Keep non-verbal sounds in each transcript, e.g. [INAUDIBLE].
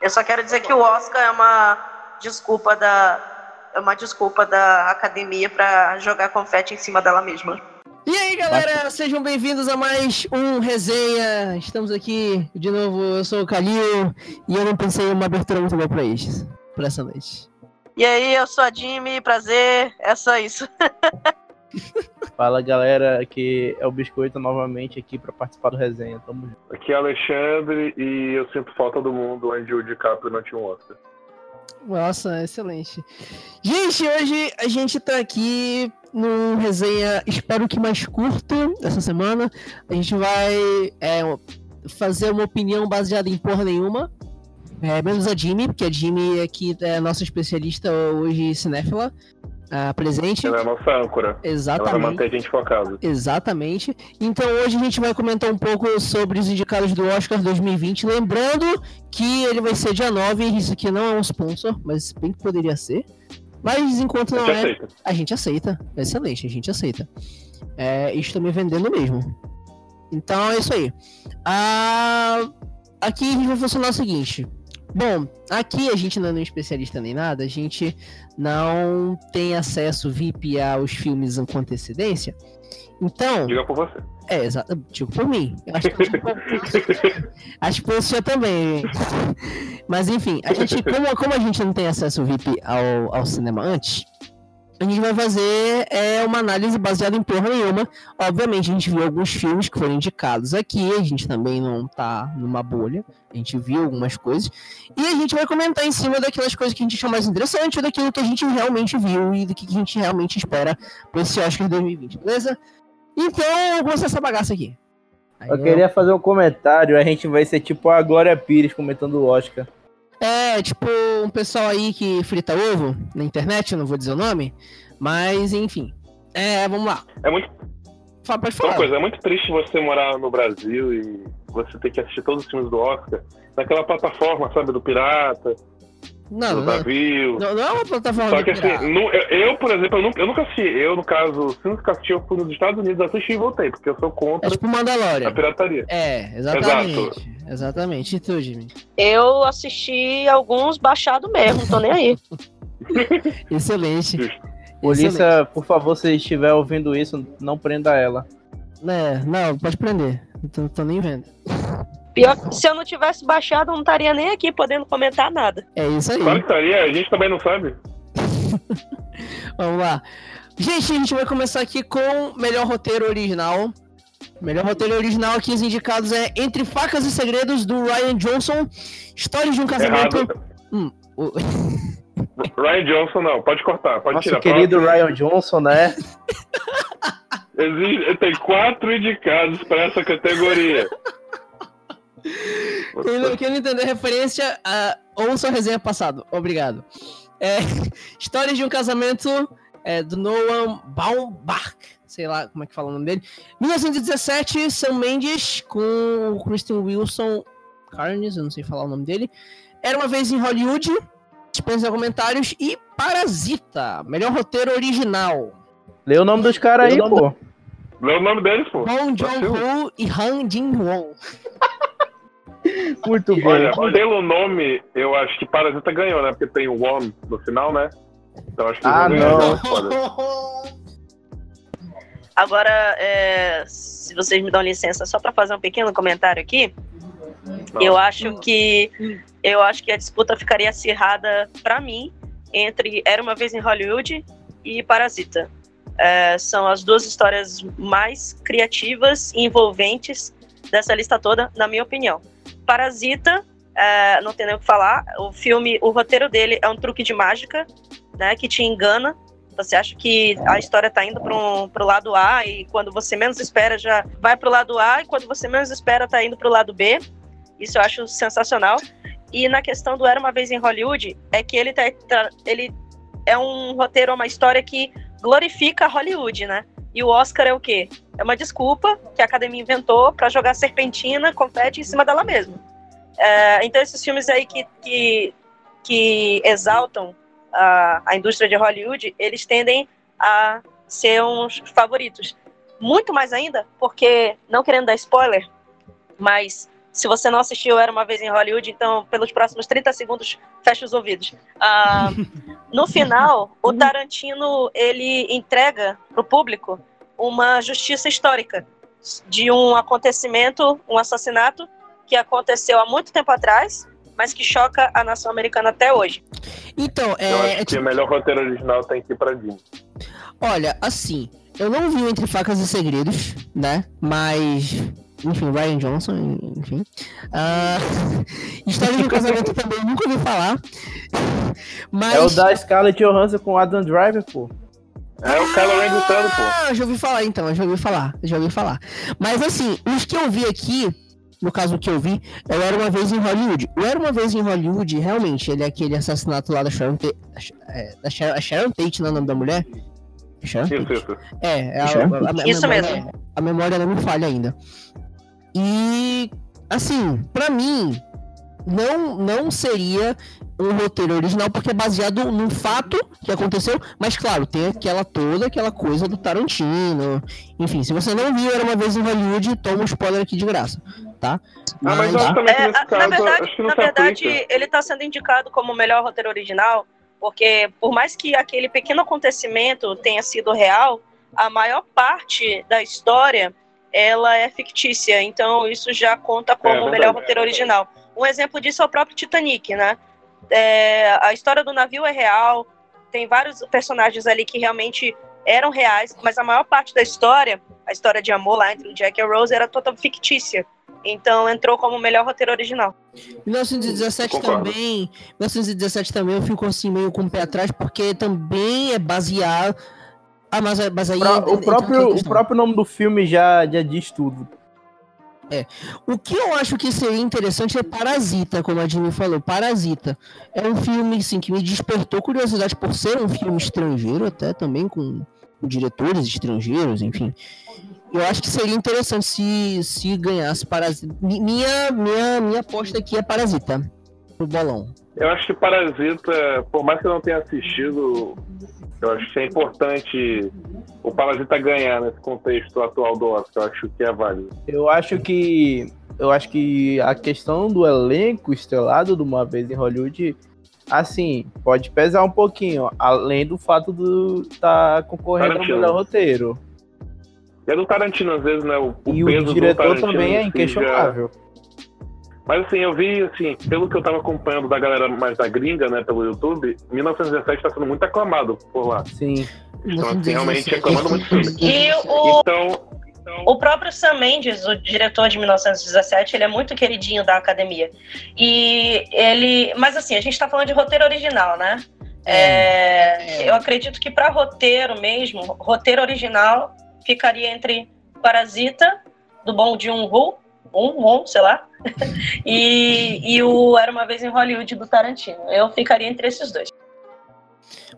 Eu só quero dizer que o Oscar é uma desculpa da é uma desculpa da academia para jogar confete em cima dela mesma. E aí, galera, sejam bem-vindos a mais um resenha. Estamos aqui de novo. Eu sou o Calil e eu não pensei em uma abertura muito boa para isso, para essa noite. E aí, eu sou a Jimmy, prazer. É só isso. [LAUGHS] [LAUGHS] Fala galera, aqui é o Biscoito novamente aqui para participar do resenha. Tamo junto. Aqui é Alexandre e eu sinto falta do mundo onde o DiCaprio não tinha um Oscar. Nossa, excelente. Gente, hoje a gente tá aqui num resenha, espero que mais curto essa semana. A gente vai é, fazer uma opinião baseada em porra nenhuma. É, menos a Jimmy, porque a Jimmy aqui é nossa especialista hoje cinéfila uh, presente. Ela é a nossa âncora. Exatamente. Ela vai manter a gente focado. Exatamente. Então hoje a gente vai comentar um pouco sobre os indicados do Oscar 2020. Lembrando que ele vai ser dia 9. Isso aqui não é um sponsor, mas bem que poderia ser. Mas enquanto não a é, aceita. a gente aceita. Excelente, a gente aceita. É, me vendendo mesmo. Então é isso aí. Ah, aqui a gente vai funcionar o seguinte. Bom, aqui a gente não é um especialista nem nada, a gente não tem acesso VIP aos filmes com antecedência. Então. Diga por você. É, exato. Digo por mim. Acho que, [LAUGHS] acho que por você também. Mas enfim, a gente, como, como a gente não tem acesso VIP ao, ao cinema antes, a gente vai fazer é, uma análise baseada em porra nenhuma. Obviamente, a gente viu alguns filmes que foram indicados aqui, a gente também não tá numa bolha, a gente viu algumas coisas, e a gente vai comentar em cima daquelas coisas que a gente achou mais interessante, ou daquilo que a gente realmente viu e do que a gente realmente espera para esse Oscar 2020, beleza? Então, vamos começar essa bagaça aqui. Aí eu, eu queria fazer um comentário, a gente vai ser tipo a Glória Pires comentando o Oscar. É, tipo, um pessoal aí que frita ovo na internet, eu não vou dizer o nome, mas enfim. É, vamos lá. É muito. Fala, pode falar. Uma coisa, é muito triste você morar no Brasil e você ter que assistir todos os filmes do Oscar naquela plataforma, sabe, do Pirata, não, não, navio. Não, não é uma plataforma Só que assim, no, eu, eu, por exemplo, eu nunca, eu nunca assisti. Eu, no caso, se nunca assisti, eu fui nos Estados Unidos, assisti e voltei, porque eu sou contra é tipo Mandalorian. a pirataria. É, exatamente. Exato. Exatamente. E tu, Jimmy? Eu assisti alguns baixado mesmo, não tô nem aí. [LAUGHS] Excelente. Polícia, por favor, se estiver ouvindo isso, não prenda ela. É, não, pode prender. Não tô nem vendo. Pior que se eu não tivesse baixado, eu não estaria nem aqui podendo comentar nada. É isso aí. Claro que estaria, a gente também não sabe. [LAUGHS] Vamos lá. Gente, a gente vai começar aqui com melhor roteiro original. Melhor roteiro original aqui, os indicados é Entre Facas e Segredos, do Ryan Johnson. História de um casamento. Hum, o... [LAUGHS] Ryan Johnson não, pode cortar, pode Nosso tirar. querido Ryan Johnson, né? Existe, tem quatro indicados para essa categoria. [LAUGHS] Quem não, quem não entender a referência, uh, ouça a resenha passado. Obrigado. É, [LAUGHS] Histórias de um casamento é, do Noam Baumbach. Sei lá como é que fala o nome dele. 1917, Sam Mendes com o Christian Wilson Carnes, eu não sei falar o nome dele. Era uma vez em Hollywood. Dispensa comentários. E Parasita, melhor roteiro original. Lê o nome dos caras aí, pô. Lê o nome deles, pô. Bong Joon-ho e Han Jin-won. [LAUGHS] [LAUGHS] Muito bom. Olha, pelo nome, eu acho que Parasita ganhou, né? Porque tem o One no final, né? Então acho que ah, não. [LAUGHS] Agora, é, se vocês me dão licença, só para fazer um pequeno comentário aqui, não. eu acho que eu acho que a disputa ficaria acirrada para mim entre Era uma vez em Hollywood e Parasita. É, são as duas histórias mais criativas e envolventes dessa lista toda, na minha opinião. Parasita, é, não tem nem o que falar. O filme, o roteiro dele é um truque de mágica, né? Que te engana. Você acha que a história está indo para um, o lado A e quando você menos espera já vai para o lado A e quando você menos espera está indo para o lado B. Isso eu acho sensacional. E na questão do Era uma vez em Hollywood é que ele tá, tá ele é um roteiro, uma história que glorifica Hollywood, né? E o Oscar é o quê? É uma desculpa que a academia inventou para jogar serpentina, confete em cima dela mesma. É, então, esses filmes aí que, que, que exaltam a, a indústria de Hollywood, eles tendem a ser uns favoritos. Muito mais ainda, porque, não querendo dar spoiler, mas Se você não assistiu Era Uma Vez em Hollywood, então pelos próximos 30 segundos, feche os ouvidos. Ah, [LAUGHS] no final, o Tarantino, ele entrega para o público uma justiça histórica de um acontecimento, um assassinato que aconteceu há muito tempo atrás, mas que choca a nação americana até hoje. Então, é. Eu acho é que tipo- o melhor roteiro original tem que ir pra Disney. Olha, assim, eu não vi Entre Facas e Segredos, né? Mas. Enfim, Ryan Johnson, enfim. Ah, [LAUGHS] História de um casamento também nunca ouvi falar. [LAUGHS] Mas. É o da Scarlett Johansson com Adam Driver, pô. É o Kylo Ren gritando, pô. Ah, já ouvi falar então, eu já ouvi falar, eu já ouvi falar. Mas assim, os que eu vi aqui, no caso o que eu vi, eu era uma vez em Hollywood. O Era uma vez em Hollywood, realmente, ele é aquele assassinato lá da Sharon Tate. É, da Sharon, a Sharon Tate, não é o nome da mulher? Sharon Isso, Tate. isso. É, é a, a- a- a Isso memória- mesmo. A memória não me falha ainda. E, assim, pra mim, não, não seria um roteiro original, porque é baseado num fato que aconteceu, mas claro, tem aquela toda aquela coisa do Tarantino. Enfim, se você não viu Era uma vez em Hollywood, toma um spoiler aqui de graça, tá? Ah, mas eu acho também que É, nesse na caso, verdade, acho que não na verdade aplica. ele está sendo indicado como o melhor roteiro original, porque por mais que aquele pequeno acontecimento tenha sido real, a maior parte da história ela é fictícia, então isso já conta como o verdade. melhor roteiro original. Um exemplo disso é o próprio Titanic, né? É, a história do navio é real, tem vários personagens ali que realmente eram reais, mas a maior parte da história, a história de amor lá entre o Jack e a Rose, era totalmente fictícia. Então entrou como o melhor roteiro original. 1917 Concordo. também. 1917 também eu fico assim meio com o pé atrás, porque também é baseado. Ah, mas, mas aí. Pra- entra o, próprio, o próprio nome do filme já, já diz tudo. O que eu acho que seria interessante é Parasita, como a Jimmy falou. Parasita. É um filme assim, que me despertou curiosidade por ser um filme estrangeiro, até também com, diretores estrangeiros, enfim. Eu acho que seria interessante se, se ganhasse Parasita. Mi- Minha, minha, minha aposta aqui é Parasita. No bolão. Eu acho que Parasita, por mais que eu não tenha assistido, eu acho que é importante o Parasita ganhar nesse contexto atual do Oscar. Eu acho que é válido. Eu acho que. Eu acho que a questão do elenco estrelado de uma vez em Hollywood, assim, pode pesar um pouquinho, além do fato de estar concorrendo ao Tarantino. melhor roteiro. E é do Tarantino, às vezes, né? O, o e peso o do diretor também é inquestionável. já- Mas assim, eu vi, assim, pelo que eu tava acompanhando da galera mais da gringa, né, pelo YouTube, 1917 tá sendo muito aclamado por lá. Sim. Então, assim, realmente aclamando muito o filme. E o, Então, então O próprio Sam Mendes, o diretor de 1917, ele é muito queridinho da academia. E ele. Mas assim, a gente tá falando de roteiro original, né? É, eu acredito que para roteiro mesmo, roteiro original ficaria entre Parasita, do Bom de um um, sei lá, [LAUGHS] e, e o Era uma Vez em Hollywood do Tarantino. Eu ficaria entre esses dois.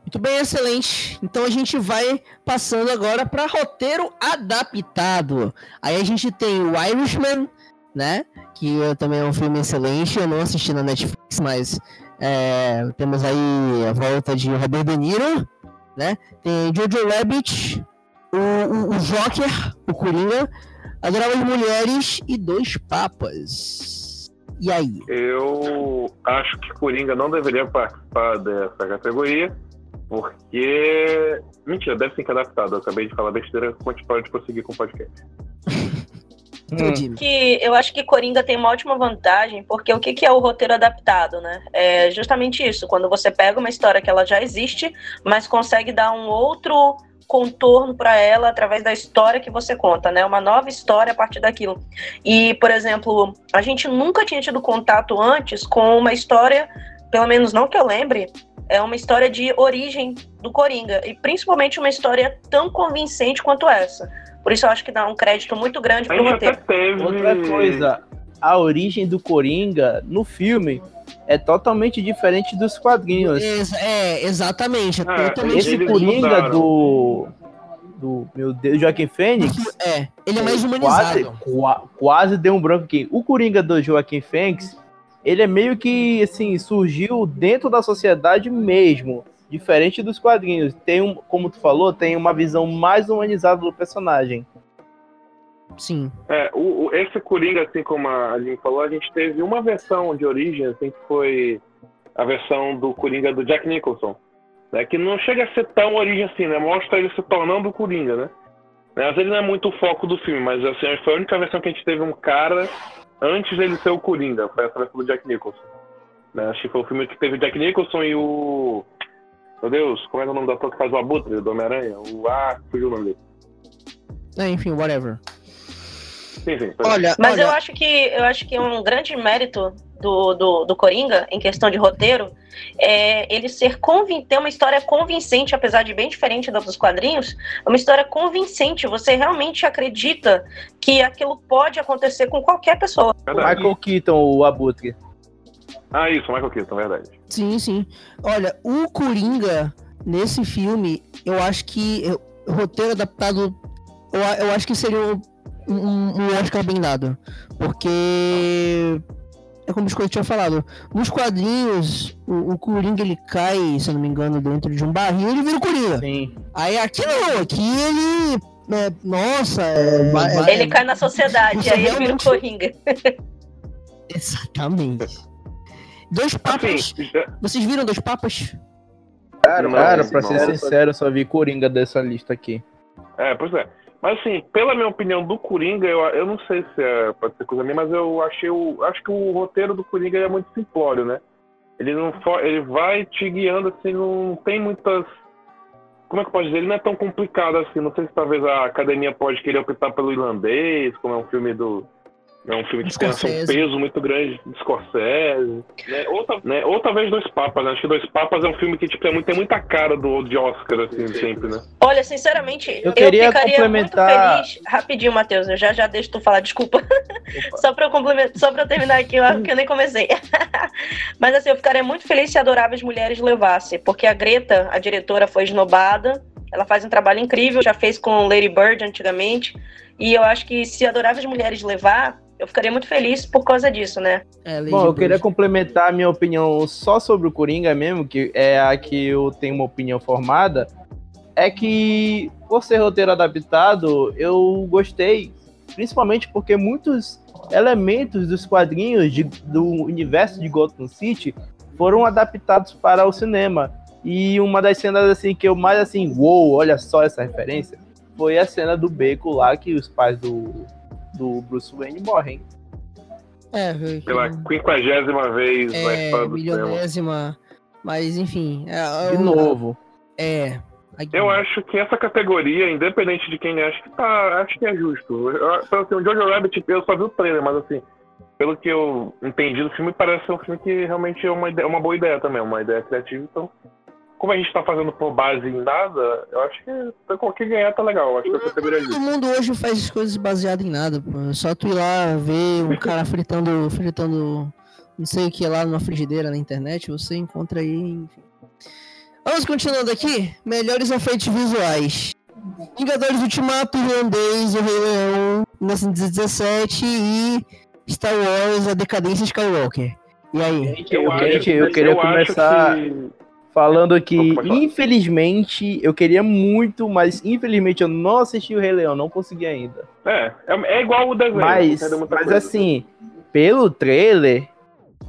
Muito bem, excelente. Então a gente vai passando agora para roteiro adaptado. Aí a gente tem o Irishman, né? Que eh, também é um filme excelente. Eu não assisti na Netflix, mas é, temos aí a volta de Robert De Niro, né? Tem Jojo Rabbit, o, o, o Joker, o Coringa, Adoráveis Mulheres e Dois Papas. E aí? eu acho que Coringa não deveria participar dessa categoria, porque. Mentira, deve ser que adaptado. Eu acabei de falar besteira, pode pode prosseguir com o podcast. [LAUGHS] Hum. Que eu acho que Coringa tem uma ótima vantagem, porque o que, que é o roteiro adaptado, né? É justamente isso, quando você pega uma história que ela já existe, mas consegue dar um outro contorno para ela através da história que você conta, né? Uma nova história a partir daquilo. E, por exemplo, a gente nunca tinha tido contato antes com uma história, pelo menos não que eu lembre, é uma história de origem do Coringa, e principalmente uma história tão convincente quanto essa. Por isso eu acho que dá um crédito muito grande pro roteiro. Outra coisa, a origem do Coringa no filme é totalmente diferente dos quadrinhos. Ex- é, exatamente. É Ah, totalmente Esse Coringa mudaram. do. Do, meu Deus, Joaquim Fênix. É, ele é mais quase, humanizado. qua- quase deu um branco aqui. O Coringa do Joaquim Fênix, ele é meio que, assim, surgiu dentro da sociedade mesmo. Diferente dos quadrinhos. Tem um, como tu falou, tem uma visão mais humanizada do personagem. Sim. É, o, o- esse Coringa, assim como a Aline falou, a gente teve uma versão de origem, assim, que foi a versão do Coringa do Jack Nicholson. Né, que não chega a ser tão origem assim, né? Mostra ele se tornando o Coringa, né? Né, Às vezes não é muito o foco do filme, mas assim, foi a única versão que a gente teve um cara antes dele ser o Coringa. Foi essa versão do Jack Nicholson. Né? Acho que foi o filme que teve o Jack Nicholson e o. Meu Deus, como é é o nome do ator que faz o Abutre do Homem-Aranha? O. Ah, fugiu o nome dele. É, enfim, whatever. Sim, sim. foi. Olha, Mas olha, eu acho que eu acho que um grande mérito do, do, do Coringa, em questão de roteiro, é ele ser convin ter uma história convincente, apesar de bem diferente da dos quadrinhos, é uma história convincente. Você realmente acredita que aquilo pode acontecer com qualquer pessoa. Verdade. Michael Keaton, o Abutre. Ah, isso, Michael Keaton, verdade. Sim, sim. Olha, o Coringa, nesse filme, eu acho que eu- o roteiro adaptado, eu, eu acho que seria um, um, um Oscar bem dado. Porque, é como o Biscoito tinha falado, nos quadrinhos, o, o Coringa ele cai, se eu não me engano, dentro de um barril e ele vira o Coringa. Sim. Aí aqui não, aqui ele. é, nossa, é, vai- é- Ele cai na sociedade, aí ele vira o realmente- Coringa. [LAUGHS] Exatamente. Dois papas. Assim, já- Vocês viram dois papas? Cara, cara, pra ser sincero, eu só vi Coringa dessa lista aqui. É, pois é. Mas assim, pela minha opinião do Coringa, eu, eu não sei se é, pode ser coisa minha, mas eu achei o. Acho que o roteiro do Coringa é muito simplório, né? Ele não ele vai te guiando assim, não tem muitas. Como é que posso dizer? Ele não é tão complicado assim. Não sei se talvez a academia pode querer optar pelo irlandês, como é um filme do. É um filme que tem assim, um Scorsese. peso muito grande de Scorsese. Né? Ou, né? Ou talvez Dois Papas, né? Acho que Dois Papas é um filme que tipo, é muito- tem muita cara do de Oscar, assim, sempre, né? Olha, sinceramente, Eu eu, queria ficaria complementar- muito feliz. Rapidinho, Matheus, eu já já deixo tu falar, desculpa. só pra eu complementar, só pra eu terminar aqui, eu acho que eu nem comecei. [LAUGHS] Mas assim, eu ficaria muito feliz se Adoráveis Mulheres levasse, porque a Greta, a diretora, foi esnobada. Ela faz um trabalho incrível, já fez com Lady Bird antigamente. E eu acho que se Adoráveis Mulheres levar, eu ficaria muito feliz por causa disso, né? É, Bom, eu queria complementar a minha opinião só sobre o Coringa mesmo, que é a que eu tenho uma opinião formada. É que, por ser roteiro adaptado, eu gostei, principalmente porque muitos elementos dos quadrinhos de- do universo de Gotham City foram adaptados para o cinema. E uma das cenas assim que eu mais assim, uou, olha só essa referência, foi a cena do beco lá que os pais do, do Bruce Wayne morrem. É, foi- Pela quinquagésima vez na é, história do cinema. milionésima. Mas enfim. É, De é, novo. É. Eu acho que essa categoria, independente de quem é, acho que tá, acho que é justo. Eu, pelo assim, o Jojo Rabbit, eu só vi o trailer, mas assim, pelo que eu entendi do filme, parece ser um filme que realmente é uma, ideia, uma boa ideia também, uma ideia criativa. Então, como a gente tá fazendo por base em nada, eu acho que qualquer ganhar tá legal. Eu acho que é Todo mundo hoje faz as coisas baseadas em nada, pô. É só tu ir lá ver um [LAUGHS] cara fritando, fritando não sei o que lá numa frigideira na internet, você encontra aí, enfim. Vamos continuando aqui. Melhores efeitos visuais. Vingadores Ultimato, Irlandês, O Rei Leão, 1917 e Star Wars, A Decadência Skywalker. E aí? Eu, acho- gente, eu queria começar que- falando que, infelizmente, eu queria muito, mas infelizmente eu não assisti o Rei Leão, não consegui ainda. É, é, é igual o desenho. Mas, mas coisa. assim, pelo trailer,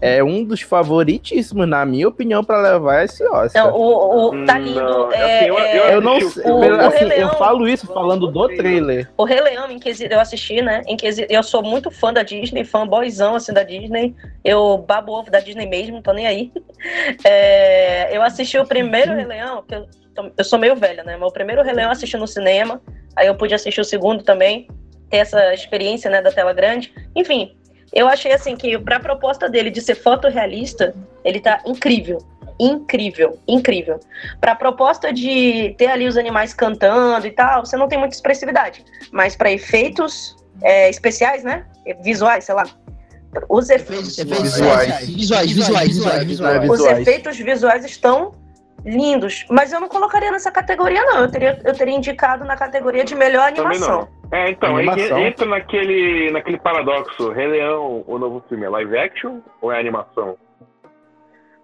é um dos favoritíssimos, na minha opinião, pra levar esse Oscar. Não, o, o- tá Hum, lindo. não, é- assim, eu- é- eu não sei, o- pelo- o assim, eu falo isso falando do trailer. O Rei Leão, em quesito, eu assisti, né? Em quesito, eu sou muito fã da Disney, fã boyzão assim da Disney. Eu babo ovo da Disney mesmo, tô nem aí. [LAUGHS] É, eu assisti o primeiro Rei Leão, que eu, eu sou meio velha, né? Mas o primeiro Rei Leão eu assisti no cinema, aí eu pude assistir o segundo também, ter essa experiência, né, da tela grande. Enfim, eu achei assim que pra proposta dele de ser fotorrealista, ele tá incrível. Incrível, incrível. Pra proposta de ter ali os animais cantando e tal, você não tem muita expressividade. Mas pra efeitos é, especiais, né? Visuais, sei lá. Os, efe- Efeitos Visuais. Visuais, visuais, visuais, visuais. os efeitos visuais estão lindos. Mas eu não colocaria nessa categoria, não. Eu teria, eu teria indicado na categoria de melhor Também animação. É, então, Animação. entra naquele, naquele paradoxo. Rei Leão, o novo filme, é live action ou é animação?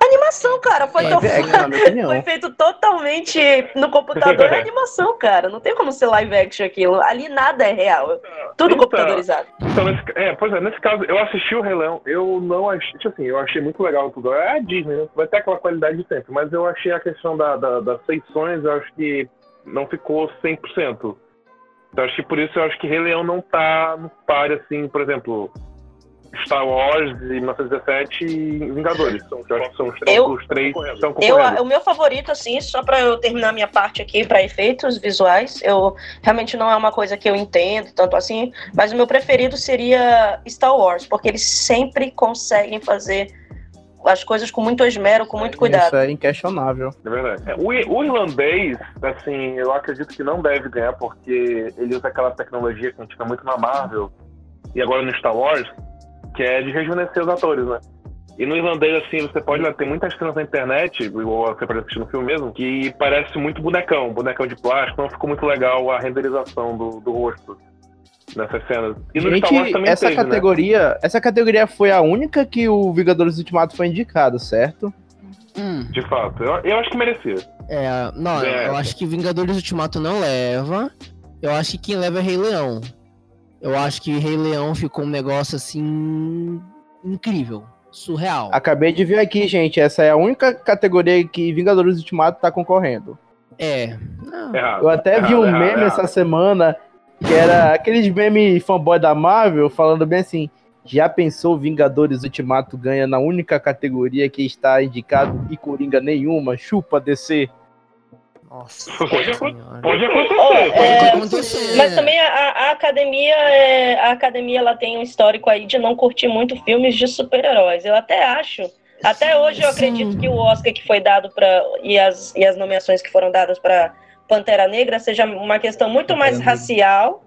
animação, cara. Foi, tão- action, na minha [LAUGHS] opinião. foi feito totalmente no computador. É [LAUGHS] animação, cara. Não tem como ser live action aquilo. Ali nada é real. Tudo Então, computadorizado. Então, nesse, é, pois é, nesse caso, eu assisti o Rei Leão, eu não achei, tipo assim, eu achei muito legal tudo. É a Disney, né? Vai ter aquela qualidade de sempre, mas eu achei a questão da, da- das feições, eu acho que não ficou 100%. Então, acho que por isso eu acho que Rei Leão não tá no par, assim, por exemplo, Star Wars de 1917 e Vingadores. São, eu acho que são os três, Eu- os três estão Eu, concorrendo. o meu favorito, assim, só pra eu terminar minha parte aqui para efeitos visuais, eu realmente não é uma coisa que eu entendo tanto assim, mas o meu preferido seria Star Wars, porque eles sempre conseguem fazer as coisas com muito esmero, com muito cuidado. Isso é inquestionável. É verdade. É, O, o irlandês, assim, eu acredito que não deve ganhar, porque ele usa aquela tecnologia que a gente vê muito na Marvel e agora no Star Wars, que é de rejuvenescer os atores, né? E no irlandês, assim, você pode ter muitas cenas na internet, igual você pode assistir no filme mesmo, que parece muito bonecão, bonecão de plástico, não ficou muito legal a renderização do, do rosto nessas cenas. E no Star Wars Gente, também essa teve, né? categoria, essa categoria foi a única que o Vingadores Ultimato foi indicado, certo? Hum, De fato. Eu, eu acho que merecia. é, não, É. eu acho que Vingadores Ultimato não leva. Eu acho que quem leva é Rei Leão. Eu acho que Rei Leão ficou um negócio assim. incrível. Surreal. Acabei de ver aqui, gente, essa é a única categoria que Vingadores Ultimato tá concorrendo. É. Não, Errado. Eu até vi um errado, meme errado. essa semana que era aqueles meme fanboy da Marvel falando bem assim: já pensou Vingadores Ultimato ganha na única categoria que está indicado e Coringa nenhuma? Chupa DC. Nossa. Pode senhora. Pode acontecer. Oh, pode é, acontecer. Mas também a, a- academia, é, a academia ela tem um histórico aí de não curtir muito filmes de super-heróis. Eu até acho, até hoje eu Sim. acredito que o Oscar que foi dado para e as, e as nomeações que foram dadas para Pantera Negra seja uma questão muito mais racial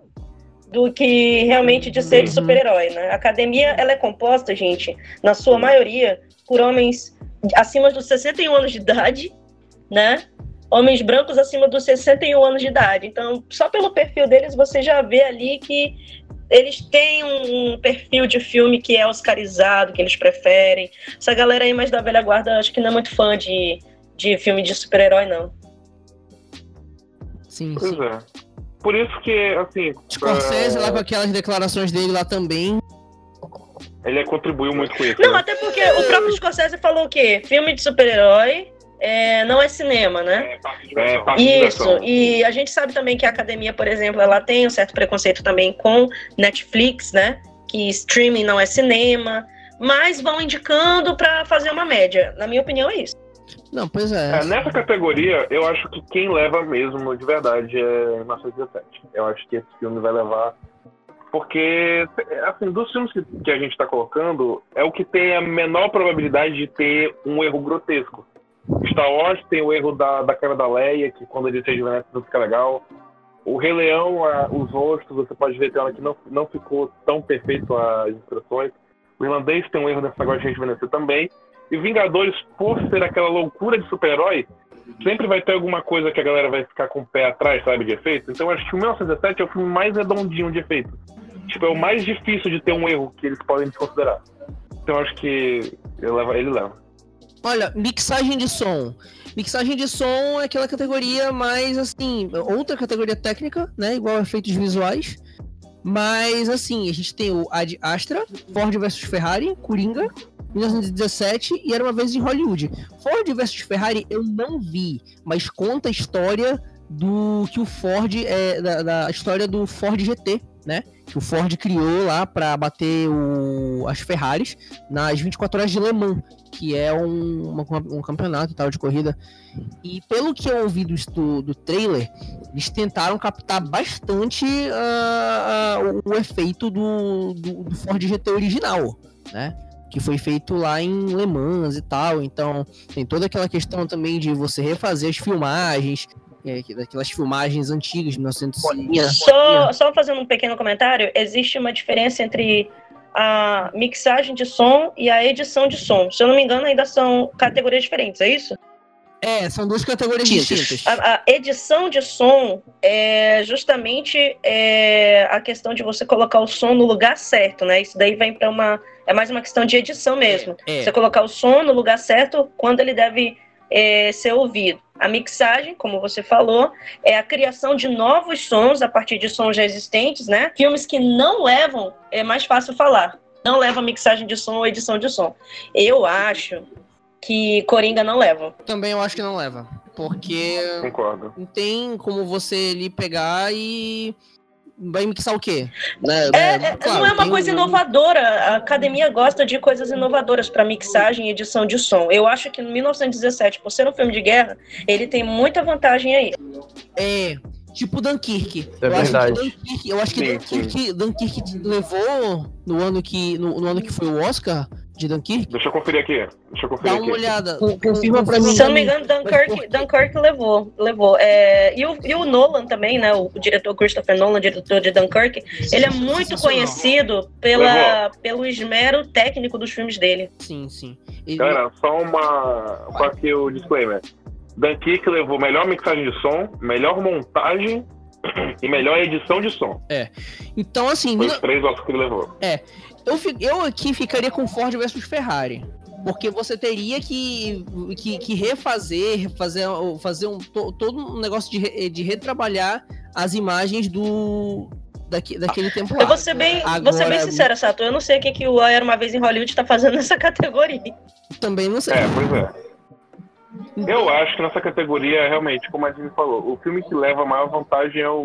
do que realmente de ser de Uhum. super-herói, né? A academia ela é composta, gente, na sua maioria, por homens acima dos 61 anos de idade, né? Homens brancos acima dos 61 anos de idade. Então, só pelo perfil deles, você já vê ali que eles têm um, um perfil de filme que é oscarizado, que eles preferem. Essa galera aí mais da velha guarda, acho que não é muito fã de, de filme de super-herói, não. Sim, Pois sim. é. Por isso que, assim. Scorsese é, lá com aquelas declarações dele lá também. Ele contribuiu muito com isso. Não, né? até porque o próprio Scorsese falou o quê? Filme de super-herói é, não é cinema, né? É, de Isso, e a gente sabe também que a academia, por exemplo, ela tem um certo preconceito também com Netflix, né? Que streaming não é cinema, mas vão indicando pra fazer uma média. Na minha opinião, é isso. Não, pois é. É, nessa categoria, eu acho que quem leva mesmo, de verdade, é 1917. Eu acho que esse filme vai levar. Porque, assim, dos filmes que, que a gente tá colocando, é o que tem a menor probabilidade de ter um erro grotesco. Star Wars tem o erro da, da cara da Leia, que quando ele se rejuvenesce não fica legal. O Rei Leão, a- os rostos, você pode ver tem que não, não ficou tão perfeito as expressões. O irlandês tem um erro desse negócio de rejuvenescer também. E Vingadores, por ser aquela loucura de super-herói, sempre vai ter alguma coisa que a galera vai ficar com o pé atrás, sabe, de efeito. Então acho que o 1917 é o filme mais redondinho de efeito. Tipo, é o mais difícil de ter um erro que eles podem desconsiderar. Então acho que ele leva. Ele leva. Olha, mixagem de som. Mixagem de som é aquela categoria mais assim, outra categoria técnica, né? Igual efeitos visuais. Mas assim, a gente tem o Ad Astra, Ford vs Ferrari, Coringa, 1917 e Era uma vez em Hollywood. Ford vs Ferrari eu não vi, mas conta a história do que o Ford é da, da história do Ford GT, né? Que o Ford criou lá para bater o, as Ferraris nas 24 horas de Le Mans que é um, uma- um campeonato e tal de corrida. E pelo que eu ouvi do, do, trailer, eles tentaram captar bastante ah, ah, o, o efeito do, do, do Ford GT original, né? Que foi feito lá em Le Mans e tal. Então, tem toda aquela questão também de você refazer as filmagens, é, que- daquelas filmagens antigas de 1900. Só, só fazendo um pequeno comentário, existe uma diferença entre a mixagem de som e a edição de som. Se eu não me engano, ainda são categorias diferentes, é isso? É, são duas categorias distintas. A, a edição de som é justamente é, a questão de você colocar o som no lugar certo, né? Isso daí vem para uma. É mais uma questão de edição mesmo. É. Você colocar o som no lugar certo quando ele deve é, ser ouvido. A mixagem, como você falou, é a criação de novos sons a partir de sons já existentes, né? Filmes que não levam, é mais fácil falar, não levam mixagem de som ou edição de som. Eu acho que Coringa não leva. Também eu acho que não leva. Porque Concordo. não tem como você ali pegar e. Vai mixar o quê? Né? É, É, é, claro, não é uma tem coisa um- inovadora. A academia gosta de coisas inovadoras para mixagem e edição de som. Eu acho que no 1917, por ser um filme de guerra, ele tem muita vantagem aí. É. Tipo Dunkirk. É eu verdade. Acho que Dunkirk, eu acho que Dunkirk, Dunkirk levou no ano que no, no ano que foi o Oscar de Dunkirk. Deixa eu conferir aqui. Deixa eu Dá conferir uma aqui. olhada. Con- confirma pra mim. Se não me engano, Dunkirk? Dunkirk levou. levou. É, e, o, e o Nolan também, né? O, diretor Christopher Nolan, diretor de Dunkirk, ele é muito conhecido pela, pelo esmero técnico dos filmes dele. Sim, sim. Ele- Galera, só uma. Só aqui o disclaimer. Dunkirk levou melhor mixagem de som, melhor montagem [CLEARS THROAT] e melhor edição de som. Então, assim, Foi os três Oscars que ele levou. Eu, eu aqui ficaria com Ford versus Ferrari. Porque você teria que, que, que refazer, fazer, fazer um, to- todo um negócio de, re- de retrabalhar as imagens do daque- daquele tempo lá. Eu vou ser bem, vou ser bem Agora- sincera, Sato. Eu não sei o que, que o Era Uma Vez em Hollywood tá fazendo nessa [LAUGHS] categoria. Também não sei. É, pois é. Eu acho que nessa categoria, realmente, como a gente falou, o filme que leva a maior vantagem é o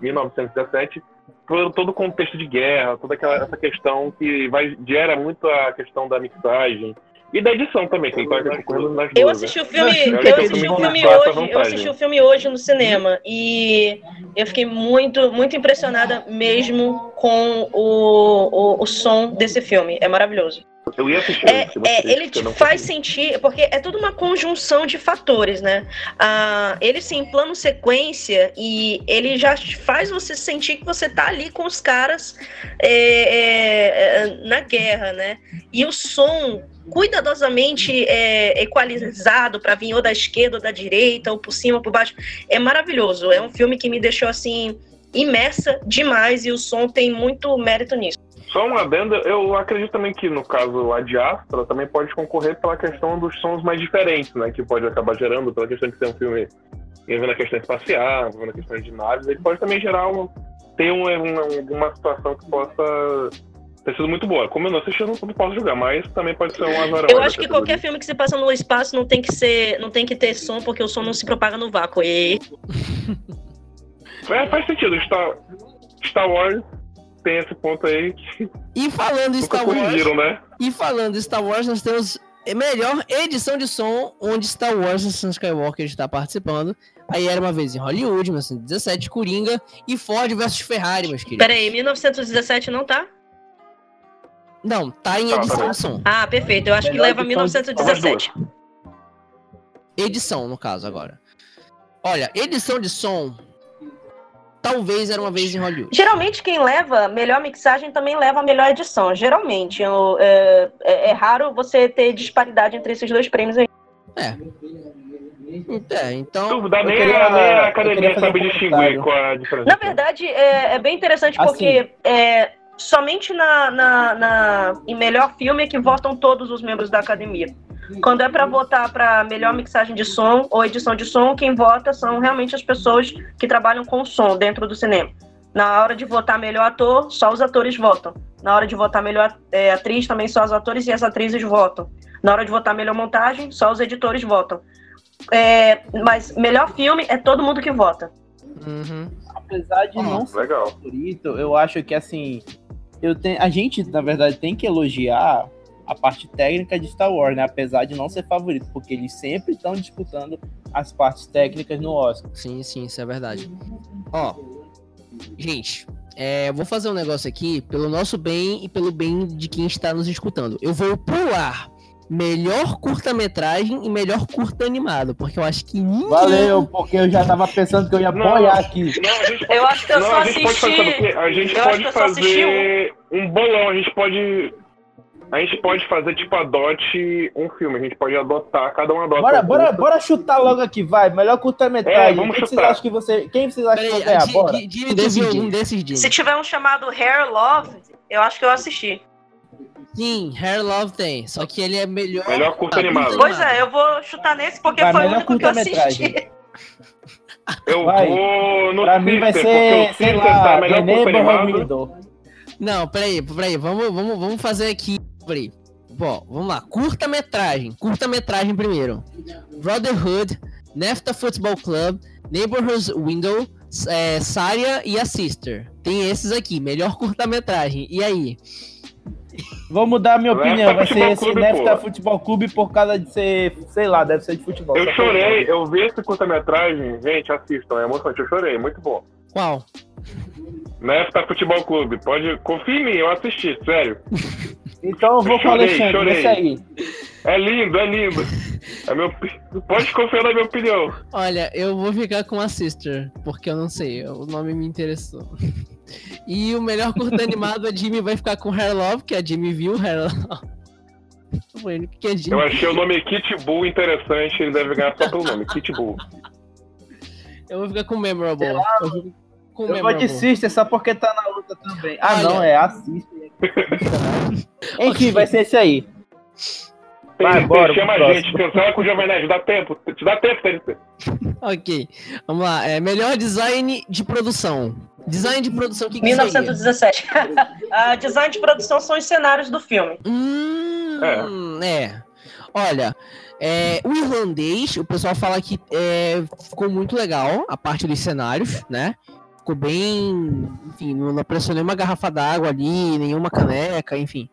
1917, por todo o contexto de guerra, toda aquela, essa questão que vai, gera muito a questão da mixagem e da edição também, que ele tá concorrendo nas duas. Eu né? assisti o filme, eu cara, assisti o filme hoje, eu vantagem. assisti o filme hoje no cinema e eu fiquei muito, muito impressionada mesmo com o, o, o som desse filme. É maravilhoso. Eu ia assistir. É, é, ele te faz sentir, porque é toda uma conjunção de fatores, né? Ah, ele se em plano sequência e ele já faz você sentir que você tá ali com os caras é, é, é, na guerra, né? E o som cuidadosamente é, equalizado para vir ou da esquerda ou da direita, ou por cima ou por baixo, é maravilhoso. É um filme que me deixou assim imersa demais e o som tem muito mérito nisso. Só um adendo, eu acredito também que no caso a diáspora também pode concorrer pela questão dos sons mais diferentes, né? Que pode acabar gerando, pela questão de ser um filme envolvendo a questão espacial, envolvendo a questão de naves, ele pode também gerar um, ter um, um, alguma situação que possa ter sido muito boa. Como eu não assisti, eu não não posso julgar, mas também pode ser um azarão. Eu aí acho que qualquer filme que se passa no espaço não tem que ser, não tem que ter som, porque o som não se propaga no vácuo. E É, faz sentido. Star, Star Wars tem esse ponto aí que E falando em nunca Star Wars, né? e falando em Star Wars, nós temos melhor edição de som onde Star Wars Ascensão Skywalker está participando. Aí era uma vez em Hollywood, 1917, Coringa e Ford versus Ferrari, meus queridos. peraí, 1917 não tá? Não, tá em Tá, tá edição bem. de som. Ah, perfeito. Eu acho que Melhor leva edição de- 1917. Edição, no caso, agora. Olha, edição de som. Talvez era uma vez em Hollywood. Geralmente quem leva melhor mixagem também leva a melhor edição. Geralmente é, é- é raro você ter disparidade entre esses dois prêmios aí. É. É, então. Eu nem, queria- a, nem a academia sabe um distinguir qual é a diferença. Na verdade, é, é bem interessante Assim. porque é, somente na, na, na- em melhor filme é que votam todos os membros da academia. Quando é para votar para melhor mixagem de som ou edição de som, quem vota são realmente as pessoas que trabalham com som dentro do cinema. Na hora de votar melhor ator, só os atores votam. Na hora de votar melhor é, atriz, também só os atores e as atrizes votam. Na hora de votar melhor montagem, só os editores votam. É, mas melhor filme é todo mundo que vota. Uhum. Apesar de Ah, não ser Legal. favorito, eu acho que assim, eu tenho, a gente na verdade tem que elogiar a parte técnica de Star Wars, né? Apesar de não ser favorito, porque eles sempre estão disputando as partes técnicas no Oscar. Sim, sim, isso é verdade. Ó, gente, é, eu vou fazer um negócio aqui pelo nosso bem e pelo bem de quem está nos escutando. Eu vou pular melhor curta-metragem e melhor curta animado, porque eu acho que ninguém. Valeu, porque eu já tava pensando que eu ia Não. apoiar aqui. Não, Eu acho que eu não, só a gente pode fazer, assisti- gente pode assisti fazer um bolão, a gente pode a gente pode fazer, tipo, adote um filme. A gente pode adotar, cada um adota. Bora, um bora, curta. bora chutar logo aqui, vai. Melhor curta-metragem. É, vamos quem, vocês chutar. acham que você, quem vocês acham que vai Peraí, ganhar? Bora. Jimmy, algum desses, Jimmy? Se tiver um chamado Hair Love, eu acho que eu assisti. Sim, Hair Love tem, só que ele é melhor... Melhor curta animado. Pois é, eu vou chutar nesse porque Vai, foi o melhor único que eu assisti. Eu Vai. vou no Pra mim vai ser, porque o sei lá, tá melhor curta animado. Não, peraí, peraí, vamos, vamos, vamos fazer aqui. Peraí. Bom, vamos lá. Curta-metragem. Curta-metragem primeiro. Brotherhood, Nefta Football Club, Neighborhood Window, é, Saria e a Sister. Tem esses aqui, melhor curta-metragem. E aí? Vou mudar a minha Nefta opinião. Vai ser esse Clube, Nefta pô. Futebol Clube por causa de ser, sei lá, deve ser de futebol. Eu Só chorei, eu vi esse curta-metragem. Gente, assistam, é emocionante. Eu chorei, muito bom. Qual? Nefta Futebol Clube, pode. Confia em mim, eu assisti, sério. [LAUGHS] Então eu vou com o Chorei, Alexandre, chorei. esse aí. É lindo, é lindo. É meu... Pode confiar na minha opinião. Olha, eu vou ficar com a Sister, porque eu não sei, o nome me interessou. E o melhor curta animado, a Jimmy vai ficar com Hair Love, que a Jimmy viu Hair Love. O que a Jimmy Eu achei o nome Kit Bull interessante, ele deve ganhar só pelo nome, Kit Bull. Eu vou ficar com Memorable. Eu fico com Eu vou Memorable. de Sister só porque tá na luta também. Ah, Olha. não, é a Sister. [LAUGHS] Enfim, Ok. vai ser esse aí. Tem, Vai, tem- bora chama a gente, próximo. cancela com o Jovem Nerd, dá tempo, te dá tempo, TNT. Ok, vamos lá. É, melhor design de produção. Design de produção, o que, que seria? 1917. [LAUGHS] Ah, design de produção são os cenários do filme. Hum, é. Olha, é, o irlandês, o pessoal fala que é, ficou muito legal a parte dos cenários, né? Ficou bem. Enfim, não apareceu nenhuma garrafa d'água ali, nenhuma caneca, enfim.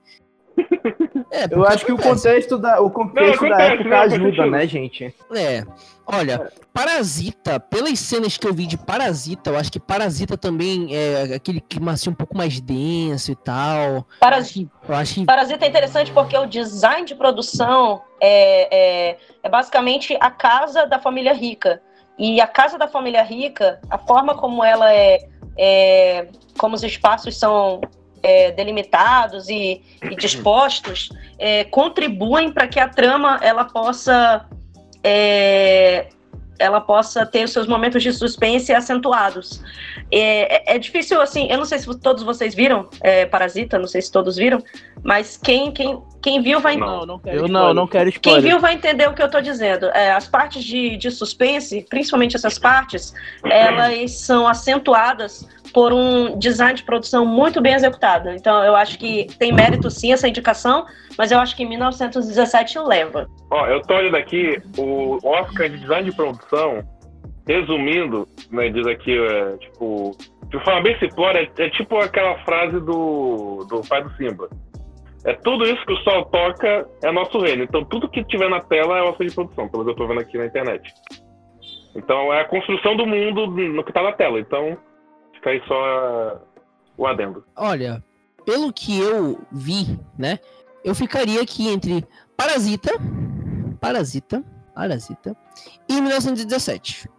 [LAUGHS] É, Eu acho que o contexto da, o contexto Não, da acontece, época não, ajuda, né, gente? É. Olha, Parasita, pelas cenas que eu vi de Parasita, eu acho que Parasita também é aquele clima assim um pouco mais denso e tal. Parasita. Eu acho que. Parasita é interessante porque o design de produção é, é, é basicamente a casa da família rica. E a casa da família rica, a forma como ela é, é como os espaços são é, delimitados e, e [CLEARS THROAT] dispostos, é, contribuem para que a trama ela possa é, ela possa ter os seus momentos de suspense acentuados. É, é- é difícil, assim, eu não sei se todos vocês viram é, Parasita, não sei se todos viram, mas quem, quem, quem viu vai Não. não quero Eu não, não quero quem spoiler. viu vai entender o que eu estou dizendo. É, as partes de, de suspense, principalmente essas partes, elas são acentuadas por um design de produção muito bem executado. Então, eu acho que tem mérito sim essa indicação, mas eu acho que 1917 leva. Ó, eu tô olhando aqui, o Oscar de Design de Produção, resumindo, né, diz aqui, é, tipo, de forma bem simplória, é, é tipo aquela frase do, do pai do Simba. É tudo isso que o sol toca é nosso reino. Então tudo que tiver na tela é Oscar de produção, pelo que eu tô vendo aqui na internet. Então é a construção do mundo no que tá na tela. Então fica aí só o adendo. Olha, pelo que eu vi, né? Eu ficaria aqui entre Parasita, Parasita, Parasita e 1917.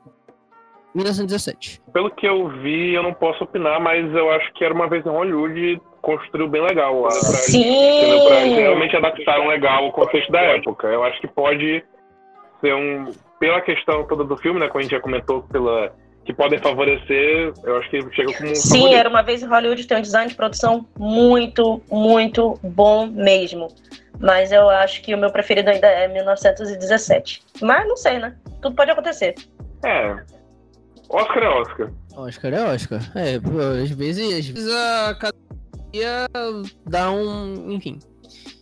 1917. Pelo que eu vi, eu não posso opinar, mas eu acho que era uma vez em Hollywood e construiu bem legal. Entendeu? Pra- Sim! realmente adaptaram legal o contexto da época. Eu acho que pode ser um. Pela questão toda do filme, né? Como a gente já comentou, pela, que podem favorecer, eu acho que chega como um Sim, favorito. era uma vez em Hollywood, tem um design de produção muito, muito bom mesmo. Mas eu acho que o meu preferido ainda é 1917. Mas não sei, né? Tudo pode acontecer. É. Oscar é Oscar. Oscar é Oscar. É, às vezes, às vezes a academia dá um. Enfim.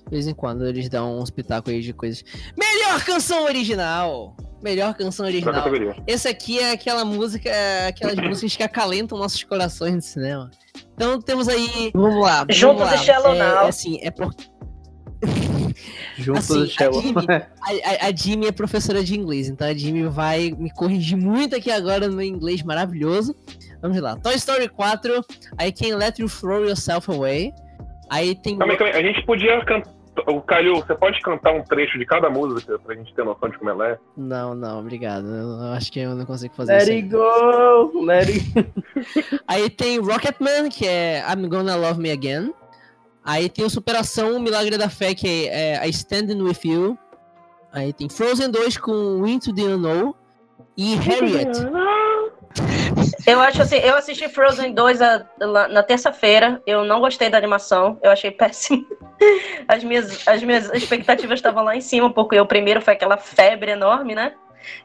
De vez em quando eles dão um espetáculo aí de coisas. Melhor canção original! Melhor canção original. Esse aqui é aquela música, é aquelas músicas que acalentam nossos corações no cinema. Então temos aí. Vamos lá. vamos Juntos lá. e Shallow é, Now. é assim, é porque [LAUGHS] Junto Assim, do Shallow. a Jimmy- a, a, a Jimmy é professora de inglês, então a Jimmy vai me corrigir muito aqui agora no meu inglês maravilhoso. Vamos lá. Toy Story 4, I Can Let You Throw Yourself Away. Aí tem. Calma aí, calma aí. A gente podia cantar. O Calil, você pode cantar um trecho de cada música pra gente ter noção de como ela é? Não, não, obrigado. Eu, acho que eu não consigo fazer Let isso. it aí. go, let it [LAUGHS] Aí tem Rocketman, que é I'm Gonna Love Me Again. Aí tem o Superação, o Milagre da Fé, que é, é I Standing With You. Aí tem Frozen 2 com Into the Unknown. E Harriet. Eu acho assim, eu assisti Frozen 2 a, na terça-feira, eu não gostei da animação, eu achei péssimo. [LAUGHS] As minhas, as minhas expectativas estavam lá em cima, porque o primeiro foi aquela febre enorme, né?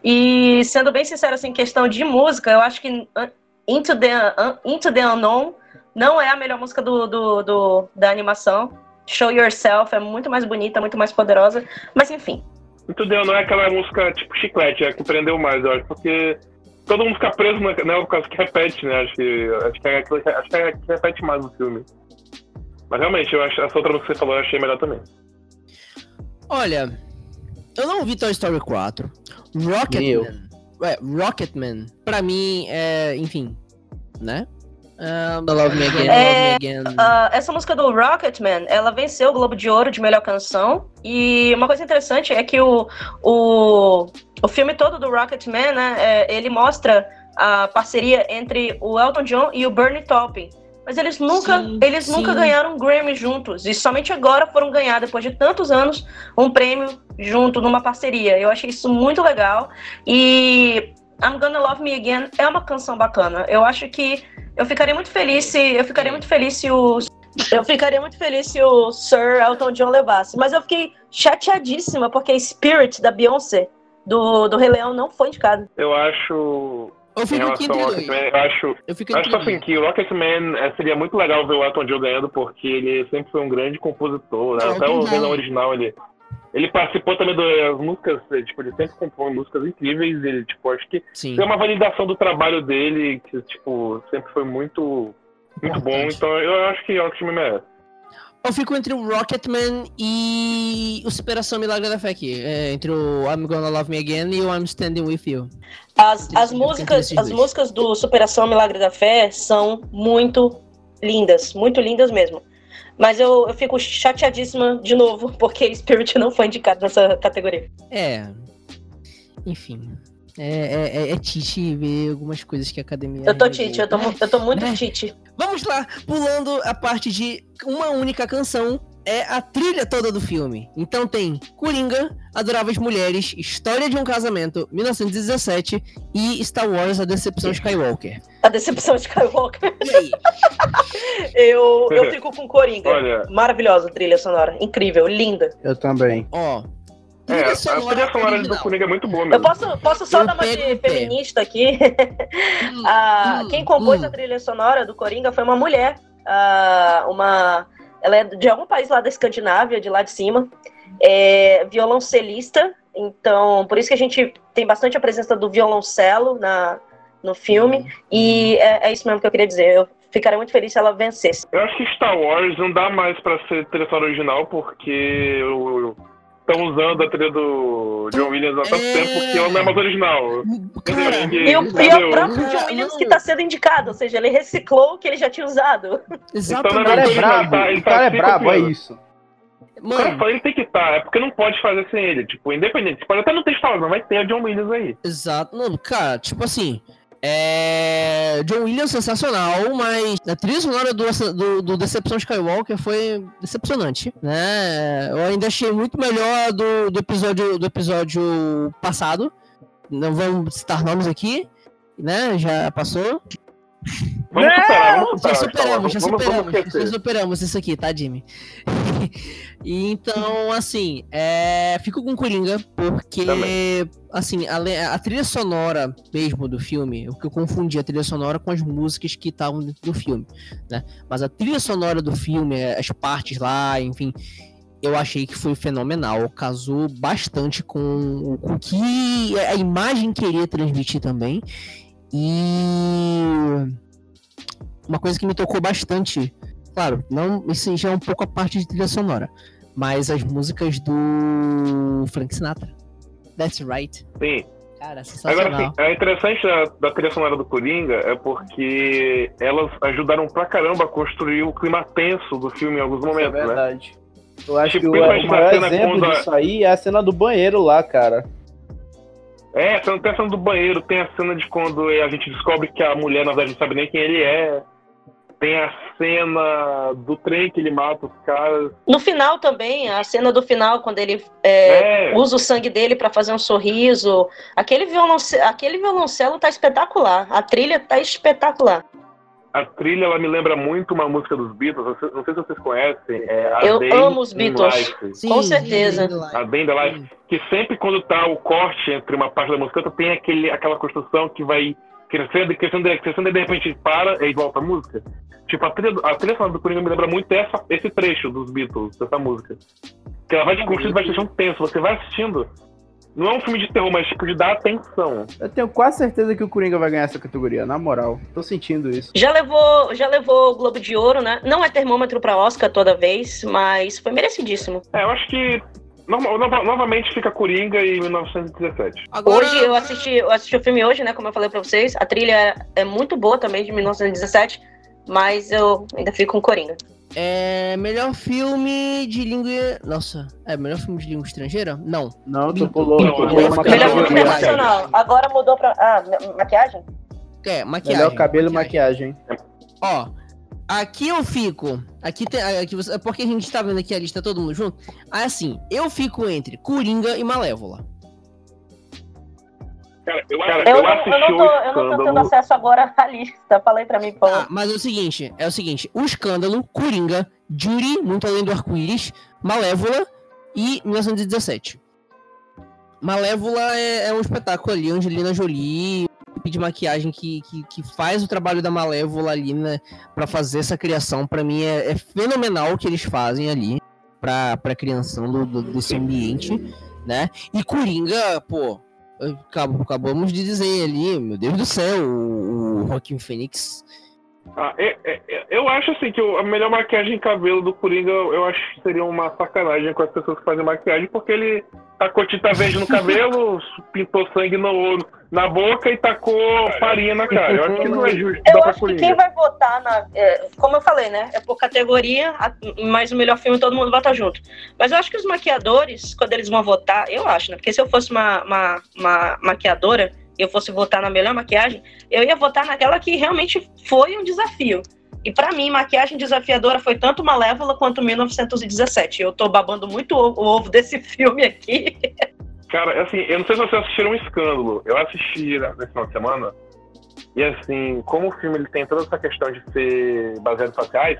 E sendo bem sincero, assim, questão de música, eu acho que uh, Into the, uh, Into the Unknown não é a melhor música do, do, do, da animação. Show Yourself é muito mais bonita, muito mais poderosa, mas enfim. Into the Unknown é aquela música tipo chiclete, é que prendeu mais, eu acho, porque todo mundo fica preso na, né, por causa que repete, né? Acho que, acho que, é, acho que, é, que repete mais no filme. Mas realmente, eu acho, essa outra música que você falou eu achei melhor também. Olha, eu não vi Toy Story 4. Rocketman. É, Rocketman, pra mim, é, enfim, né? Um, Love Me Again, é, Love Me Again. Uh, essa música do Rocketman, ela venceu o Globo de Ouro de melhor canção. E uma coisa interessante é que o, o, o filme todo do Rocketman, né, é, ele mostra a parceria entre o Elton John e o Bernie Taupin. Mas eles nunca, sim, eles sim. nunca ganharam um Grammy juntos. E somente agora foram ganhar, depois de tantos anos, um prêmio junto numa parceria. Eu achei isso muito legal. E I'm Gonna Love Me Again é uma canção bacana. Eu acho que eu ficaria muito feliz se eu ficaria muito feliz se o eu ficaria muito feliz se o Sir Elton John levasse, mas eu fiquei chateadíssima porque Spirit da Beyoncé do, do Rei Leão não foi indicado. Eu acho eu fico aqui Rocketman, eu acho, eu fico acho assim que o Rocketman é, seria muito legal ver o Elton John ganhando porque ele sempre foi um grande compositor, né? Até o Rei original ele ele participou também das músicas, tipo, ele sempre compõe músicas incríveis, ele, tipo, acho que Sim. tem uma validação do trabalho dele, que, tipo, sempre foi muito, muito bom, então eu acho que é o que me merece. Eu fico entre o Rocketman e o Superação Milagre da Fé aqui. É, entre o I'm Gonna Love Me Again e o I'm Standing With You. As, as músicas, as músicas do Superação Milagre da Fé são muito lindas, muito lindas mesmo. Mas eu, eu fico chateadíssima de novo, porque [LAUGHS] Spirit não foi indicado nessa categoria. É. Enfim. É, é, é, é Tite ver algumas coisas que a academia. Eu tô Tite, eu tô, eu tô muito é. Tite. Vamos lá, pulando a parte de uma única canção é a trilha toda do filme. Então tem Coringa, Adoráveis Mulheres, História de um Casamento, 1917 e Star Wars, A Decepção Skywalker. A Decepção Skywalker. E aí? [LAUGHS] eu, eu fico com Coringa. Olha. Maravilhosa trilha sonora. Incrível, linda. Eu também. Ó. É, a trilha sonora do Coringa é muito boa mesmo. Eu posso, posso só eu dar uma de feminista aqui? Hum, [LAUGHS] ah, hum, quem compôs hum. a trilha sonora do Coringa foi uma mulher. Ah, uma ela é de algum país lá da Escandinávia, de lá de cima. É violoncelista, então por isso que a gente tem bastante a presença do violoncelo na, no filme. E é, é isso mesmo que eu queria dizer. Eu ficaria muito feliz se ela vencesse. Eu acho que Star Wars não dá mais para ser trilha original, porque o estão usando a trilha do John Williams há tanto é... tempo que ela não é mais original. Cara, e, o, e o próprio John Williams que está sendo indicado, ou seja, ele reciclou o que ele já tinha usado. Exatamente. Então, o cara é brabo, ele tá, ele o cara tá é brabo, é isso. Mano. O cara fala, ele tem que estar, tá, é porque não pode fazer sem ele, tipo, independente. Pode até não ter falado, mas vai ter o John Williams aí. Exato, mano, cara, tipo assim, é... John Williams sensacional, mas a trilha sonora do, do, do, Decepção Skywalker foi decepcionante, né? Eu ainda achei muito melhor do, do, episódio, do episódio passado. Não vamos citar nomes aqui, né? Já passou. Vamos superar, vamos superar, já superamos, já superamos, já superamos isso aqui, tá, Jimmy? e [LAUGHS] então, assim, é... fico com Coringa, porque, Também. assim, a, a, trilha sonora mesmo do filme, o que eu confundi a trilha sonora com as músicas que estavam dentro do filme, né? Mas a trilha sonora do filme, as partes lá, enfim, eu achei que foi fenomenal, casou bastante com o que a imagem queria transmitir também. E uma coisa que me tocou bastante, claro, não isso já é um pouco a parte de trilha sonora, mas as músicas do Frank Sinatra. That's right. Sim. Cara, sensacional. Agora, sim, é interessante da, da trilha sonora do Coringa é porque elas ajudaram pra caramba a construir o clima tenso do filme em alguns momentos, é verdade. né? Eu acho tipo, que o, o maior exemplo quando... disso aí é a cena do banheiro lá, cara. É, tem a cena do banheiro, tem a cena de quando a gente descobre que a mulher, na verdade, não sabe nem quem ele é. Tem a cena do trem que ele mata os caras. No final também, a cena do final, quando ele é, é. usa o sangue dele para fazer um sorriso. Aquele violoncelo, aquele violoncelo tá espetacular. A trilha tá espetacular. A trilha ela me lembra muito uma música dos Beatles. Não sei se vocês conhecem. É Eu Day amo os Beatles. Sim, com certeza. A Day in the Life. Que sempre quando tá o corte entre uma parte da música tem aquele, aquela construção que vai crescendo, crescendo, crescendo e de repente para e volta a música. Tipo, a trilha, a trilha sonora do Coringa me lembra muito essa, esse trecho dos Beatles, dessa música. Que ela vai te construindo, vai te deixando tenso. Você vai assistindo. Não é um filme de terror, mas tipo de dar atenção. Eu tenho quase certeza que o Coringa vai ganhar essa categoria, na moral. Tô sentindo isso. Já levou, já levou o Globo de Ouro, né? Não é termômetro pra Oscar toda vez, mas foi merecidíssimo. É, eu acho que novamente fica Coringa e 1917. Agora... Hoje eu assisti, eu assisti o filme hoje, né? Como eu falei pra vocês. A trilha é muito boa também de 1917, mas eu ainda fico com Coringa. É melhor filme de língua. Nossa, é melhor filme de língua estrangeira? Não. Não, tu pulou. Melhor filme internacional. Agora mudou pra. Ah, maquiagem? É, maquiagem. Melhor cabelo e maquiagem. Ó, aqui eu fico. Aqui tem. Aqui você, é porque a gente tá vendo aqui a lista todo mundo junto. Assim, eu fico entre Coringa e Malévola. Cara, eu, cara, eu, eu, não, eu, não tô, eu não tô tendo acesso agora à lista. Falei pra mim, pô. Ah, mas é o seguinte, é o seguinte: o escândalo, Coringa, Jury, Muito Além do Arco-Íris, Malévola e 1917. Malévola é, é, um espetáculo ali, Angelina Jolie, de maquiagem que, que, que, faz o trabalho da Malévola ali, né, pra fazer essa criação. Pra mim é, é fenomenal o que eles fazem ali pra, pra criação do, do, desse ambiente, né? E Coringa, pô, acabamos de dizer ali, meu Deus do céu, o, o Joaquim Fênix. Ah, é, é, é, eu acho assim que a melhor maquiagem em cabelo do Coringa, eu acho que seria uma sacanagem com as pessoas que fazem maquiagem, porque ele tacou tinta verde no cabelo, [LAUGHS] pintou sangue no, na boca e tacou farinha na cara. Eu acho que não é justo. Eu acho que quem vai votar na. É, como eu falei, né? É por categoria, mas o melhor filme todo mundo vota junto. Mas eu acho que os maquiadores, quando eles vão votar, eu acho, né? Porque se eu fosse uma, uma, uma maquiadora eu fosse votar na melhor maquiagem, eu ia votar naquela que realmente foi um desafio. E para mim, maquiagem desafiadora foi tanto Malévola quanto 1917. Eu tô babando muito o ovo desse [LAUGHS] filme aqui. Cara, assim, eu não sei se vocês assistiram um escândalo. Eu assisti nesse final de semana. E assim, como o filme ele tem toda essa questão de ser baseado em faciais,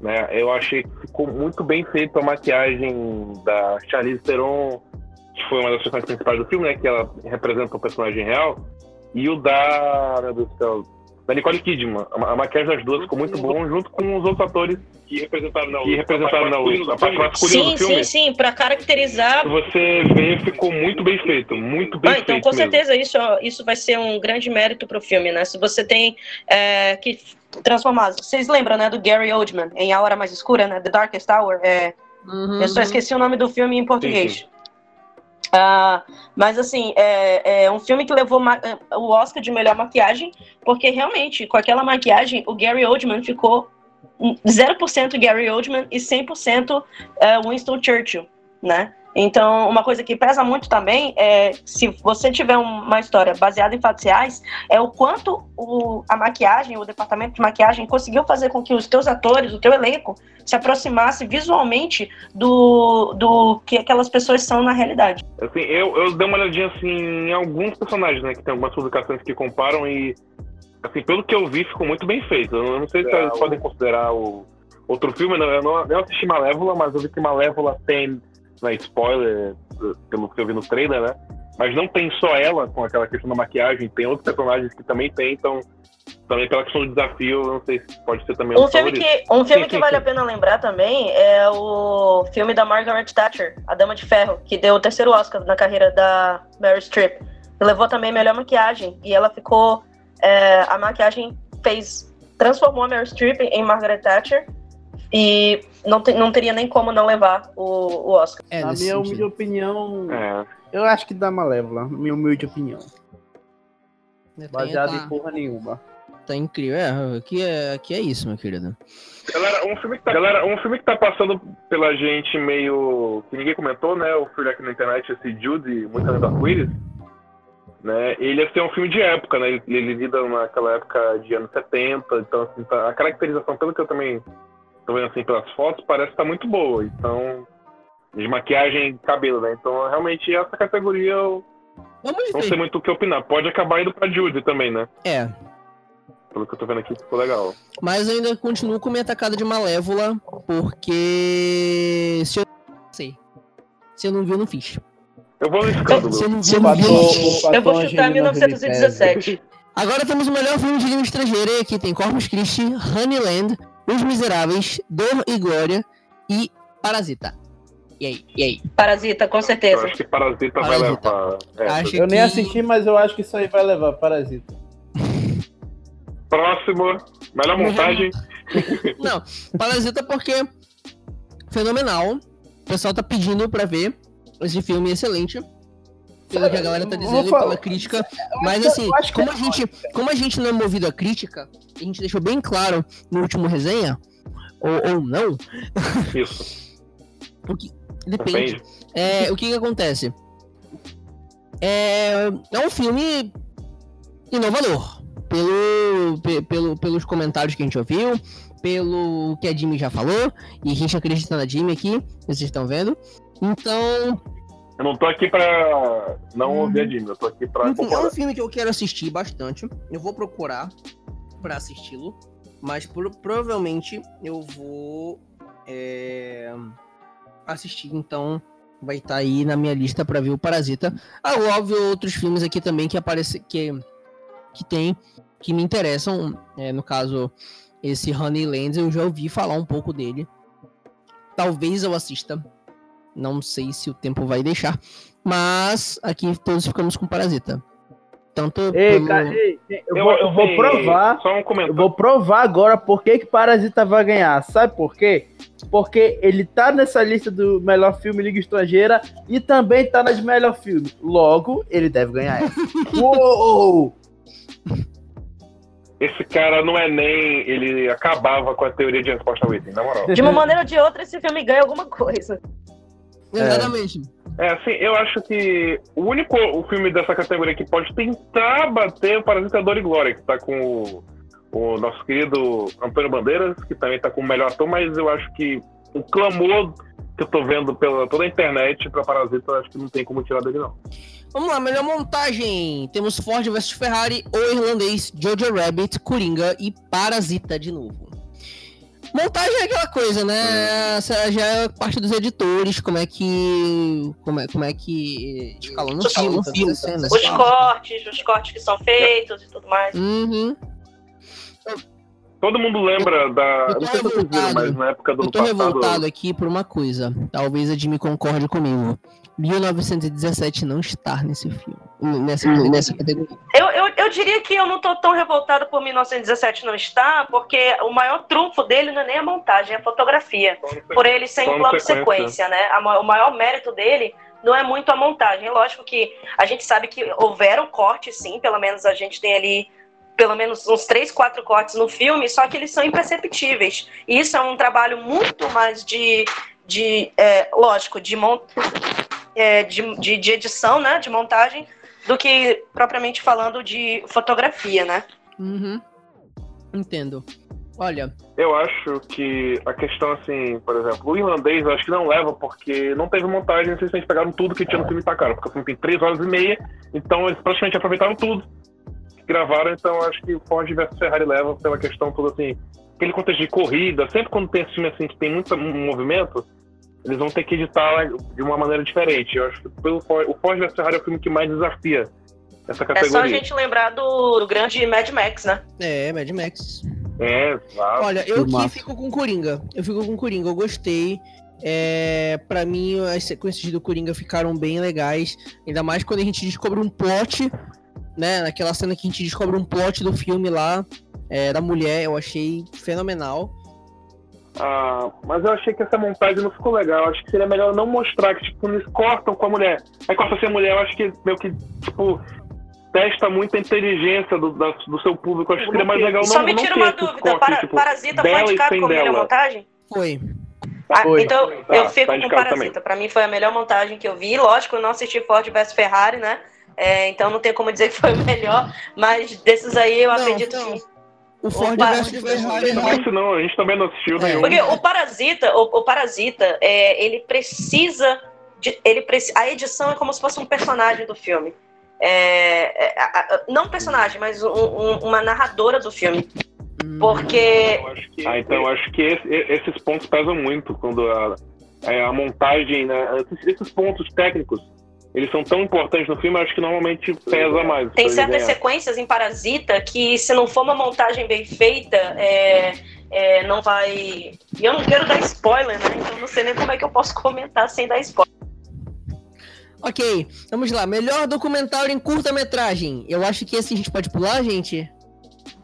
né? Eu achei que ficou muito bem feito a maquiagem da Charlize Theron, que foi uma das personagens principais do filme, né? Que ela representa o personagem real. E o da. Meu Deus do céu da Nicole Kidman. A, maquiagem das duas ficou muito bom, junto com os outros atores que representaram na que representaram na a parte masculina sim, do filme. Sim, sim, para caracterizar. Você vê, ficou muito bem feito, muito bem ah, então, feito. com certeza isso, isso vai ser um grande mérito pro filme, né? Se você tem é, que transformar. Vocês lembram, né, do Gary Oldman em A Hora Mais Escura, né? The Darkest Hour. É, uhum. Eu só esqueci o nome do filme em português. Sim, sim. Uh, mas assim, é, é, um filme que levou o Oscar de melhor maquiagem, porque realmente, com aquela maquiagem, o Gary Oldman ficou 0% Gary Oldman e 100% é, Winston Churchill, né? Então, uma coisa que pesa muito também é se você tiver uma história baseada em fatos reais, é o quanto o, a maquiagem, o departamento de maquiagem conseguiu fazer com que os teus atores, o teu elenco, se aproximasse visualmente do, do que aquelas pessoas são na realidade. Assim, eu, eu dei uma olhadinha assim, em alguns personagens, né? Que tem algumas publicações que comparam e, assim, pelo que eu vi, ficou muito bem feito. Eu não sei se é, vocês podem considerar o outro filme, né, eu não, eu não assisti Malévola, mas eu vi que Malévola tem não é spoiler, pelo que eu vi no trailer, né? Mas não tem só ela com aquela questão da maquiagem, tem outros personagens que também tem, então também pela questão do desafio, não sei se pode ser também um filme que Um filme que vale a pena lembrar também é o filme da Margaret Thatcher, A Dama de Ferro, que deu o terceiro Oscar na carreira da Mary Streep. Levou também melhor maquiagem, e ela ficou. É, a maquiagem fez. transformou a Mary Streep em Margaret Thatcher e não, te, não teria nem como não levar o, o Oscar. É, Na minha humilde opinião, é. eu acho que dá Malévola, minha humilde opinião. Baseado tá... em porra nenhuma. Tá incrível. É, aqui é, aqui é isso, meu querido. Galera um, filme que tá, galera, um filme que tá passando pela gente meio. que ninguém comentou, né? O filme aqui na internet, esse Judy, muito além do arco né? Ele ia ser um filme de época, né? Ele, ele lida naquela época de anos 70, então assim, tá, a caracterização, pelo que eu também tô vendo assim pelas fotos, parece estar tá muito boa. Então, de maquiagem e cabelo, né? Então, realmente, essa categoria eu Vamos não ver. sei muito o que opinar. Pode acabar indo pra Judy também, né? É, Pelo que eu tô vendo aqui, ficou legal. mas eu ainda continuo com minha tacada de Malévola, porque se eu sei, se eu não vi, eu não fiz. Eu vou escândalo. Se eu não vi, eu não vi. eu vou chutar Angelina Jolie 1917. [LAUGHS] Agora temos o melhor filme de língua estrangeira e aqui tem Corpus Christi, Honeyland, Os Miseráveis, Dor e Glória e Parasita. E aí? E aí? Parasita, com Eu certeza. acho que Parasita, vai Parasita. levar. É, Acho Eu nem que- assisti, mas eu acho que isso aí vai levar Parasita. Próximo, melhor montagem. [LAUGHS] Não, Parasita porque fenomenal. O pessoal tá pedindo pra ver esse filme excelente. Pelo que a galera tá dizendo e pela crítica. Mas assim, como é a gente, como a gente não é movido a crítica, a gente deixou bem claro no último resenha, ou, ou não, Isso, [LAUGHS] depende. depende. É, o que que acontece? É, é um filme inovador. Pelo, pe- pelo, pelos comentários que a gente ouviu, pelo que a Jimmy já falou, e a gente acredita na Jimmy aqui, vocês estão vendo. Então, Eu não tô aqui pra não ouvir a Jimmy, eu tô aqui pra enfim, é um filme que eu quero assistir bastante. Eu vou procurar pra assisti-lo, mas pro- provavelmente eu vou é, assistir, então vai estar aí na minha lista pra ver o Parasita. Ah, óbvio, outros filmes aqui também que aparecem que que tem que me interessam, é, no caso esse Honeyland, eu já ouvi falar um pouco dele. Talvez eu assista. Não sei se o tempo vai deixar. Mas aqui todos ficamos com Parasita. Tanto Ei, pelo- cara, ei, eu, Eu, vou, eu vou assim, provar. Só um Eu vou provar agora por que, que Parasita vai ganhar. Sabe por quê? Porque ele tá nessa lista do melhor filme Liga Estrangeira e também tá nas melhor filme. Logo, ele deve ganhar essa. [LAUGHS] Uou! Esse cara não é nem. Ele acabava com a teoria de resposta ao item, na moral. De uma maneira ou de outra, esse filme ganha alguma coisa. Exatamente. É, assim, eu acho que o único o filme dessa categoria que pode tentar bater o Parasita Dor e Glória, que tá com o, o nosso querido Antônio Bandeiras, que também tá com o melhor ator, mas eu acho que o clamor que eu tô vendo pela toda a internet pra Parasita, eu acho que não tem como tirar dele, não. Vamos lá, melhor montagem. Temos Ford vs Ferrari, O Irlandês, Jojo Rabbit, Coringa e Parasita de novo. Montagem é aquela coisa, né? Essa já é parte dos editores, como é que. Como é, como é que. Escalando o filme, Os todas as cenas. Os cortes, os cortes que são feitos e tudo mais. Uhum. Todo mundo lembra da. eu tô Não sei se vocês viram, revoltado. mas na época do Eu tô passado. revoltado aqui por uma coisa. Talvez a Jimmy concorde comigo. 1917 não está nesse filme. Nessa, nessa categoria. Eu, eu, eu diria que eu não tô tão revoltado por 1917 não estar, porque o maior trunfo dele não é nem a montagem, é a fotografia. Por ele ser em Plano sequência. né? O maior mérito dele não é muito a montagem. É lógico que a gente sabe que houveram cortes, sim, pelo menos a gente tem ali pelo menos uns três, quatro cortes no filme, só que eles são imperceptíveis. E isso é um trabalho muito mais de, de é, lógico, de, mon é, de, de, de edição, né? De montagem, do que propriamente falando de fotografia, né? Uhum. Entendo. Olha, Eu acho que a questão, assim, por exemplo, o irlandês eu acho que não leva porque não teve montagem, vocês pegaram tudo que tinha no filme e tacaram, porque o filme tem três horas e meia, então eles praticamente aproveitaram tudo que gravaram, então eu acho que o Ford vs Ferrari leva pela questão toda, assim, aquele contexto de corrida, sempre quando tem esse filme, assim, que tem muito movimento, eles vão ter que editar de uma maneira diferente. Eu acho que pelo Ford, o Ford vs Ferrari é o filme que mais desafia essa É só a categoria. gente lembrar do, do grande Mad Max, né? é, Mad Max. É, exato. Olha, eu aqui fico com Coringa. Eu fico com Coringa, eu gostei. É, pra mim, as sequências do Coringa ficaram bem legais. Ainda mais quando a gente descobre um plot, né? Naquela cena que a gente descobre um plot do filme lá, é, da mulher, eu achei fenomenal. Ah, mas eu achei que essa montagem não ficou legal. Eu acho que seria melhor não mostrar que, tipo, eles cortam com a mulher. Aí corta sem a mulher, eu acho que meio que, tipo, testa muito a inteligência do, da- do seu público. Eu acho que seria mais legal não, Só me tira uma dúvida, cortes, para, tipo, Parasita foi indicado como melhor montagem? Foi. Ah, Foi. então Tá, eu tá fico com indicado Parasita. Pra mim foi a melhor montagem que eu vi. Lógico, eu não assisti Ford vs Ferrari, né? É, então não tem como dizer que foi o melhor, mas desses aí eu Não, acredito então, que. O Ford Opa, versus Ferrari. Não, esse não, a gente também não assistiu É. nenhum. Porque o Parasita, o, o Parasita, é, ele precisa. De, ele preci- a edição é como se fosse um personagem do filme. É, é, a- a- não um personagem, mas um- um- uma narradora do filme. Hum, Porque Ah, então eu acho que esse- esses pontos pesam muito quando a, é, a montagem, né, esses pontos técnicos, eles são tão importantes no filme, acho que normalmente pesa mais. Tem certas ganhar. sequências em Parasita que, se não for uma montagem bem feita, é, é, não vai. E eu não quero dar spoiler, né? Então não sei nem como é que eu posso comentar sem dar spoiler. Ok, vamos lá. Melhor documentário em curta-metragem. Eu acho que esse a gente pode pular, gente?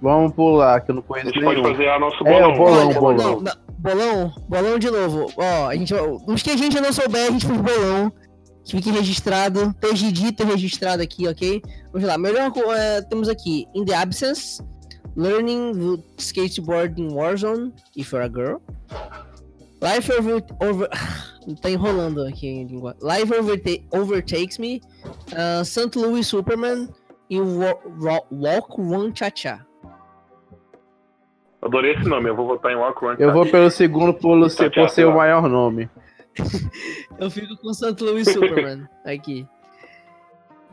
Vamos pular, que eu não A conheço gente pode nenhum. fazer a nosso É, bolão. o bolão, Olha, bolão. Não, não, bolão, bolão de novo. Ó, a gente, os que a gente não souber, a gente faz bolão. Que fique registrado, esteja dito registrado aqui, ok? Vamos lá, melhor é, temos aqui In the Absence, Learning the Skateboard in Warzone, If You're a Girl, Life Over... over [LAUGHS] tá enrolando aqui a língua. Life Overta- Overtakes Me, uh, St. Louis Superman e Wa- Wa- Walk One Cha Cha. Adorei esse nome, eu vou votar em Walk Run. Eu vou pelo segundo por por ser o maior nome. [LAUGHS] Eu fico com St. Louis Superman aqui.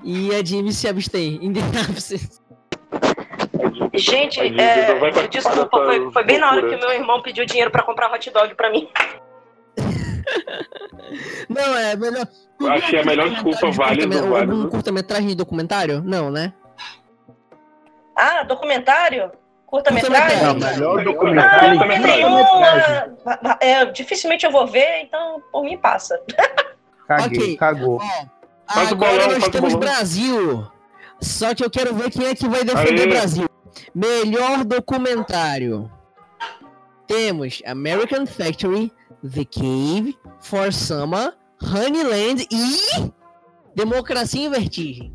E a Jimmy se abstém. In the absence. Gente, é, desculpa, foi, foi bem na hora que meu irmão pediu dinheiro pra comprar hot dog pra mim. [LAUGHS] Não, é melhor. Acho que é a melhor desculpa, válido, Algum válido. curta-metragem de documentário? Não, né? Ah, documentário? Curta-metragem? Não, melhor documentário. nenhuma. É, dificilmente eu vou ver, então por mim passa. Caguei, Ok. cagou. Ó, Faz o agora bolão, nós temos bolão. Brasil. Só que eu quero ver quem é que vai defender Aê. o Brasil. Melhor documentário. Temos American Factory, The Cave, For Summer, Honeyland e Democracia em Vertigem.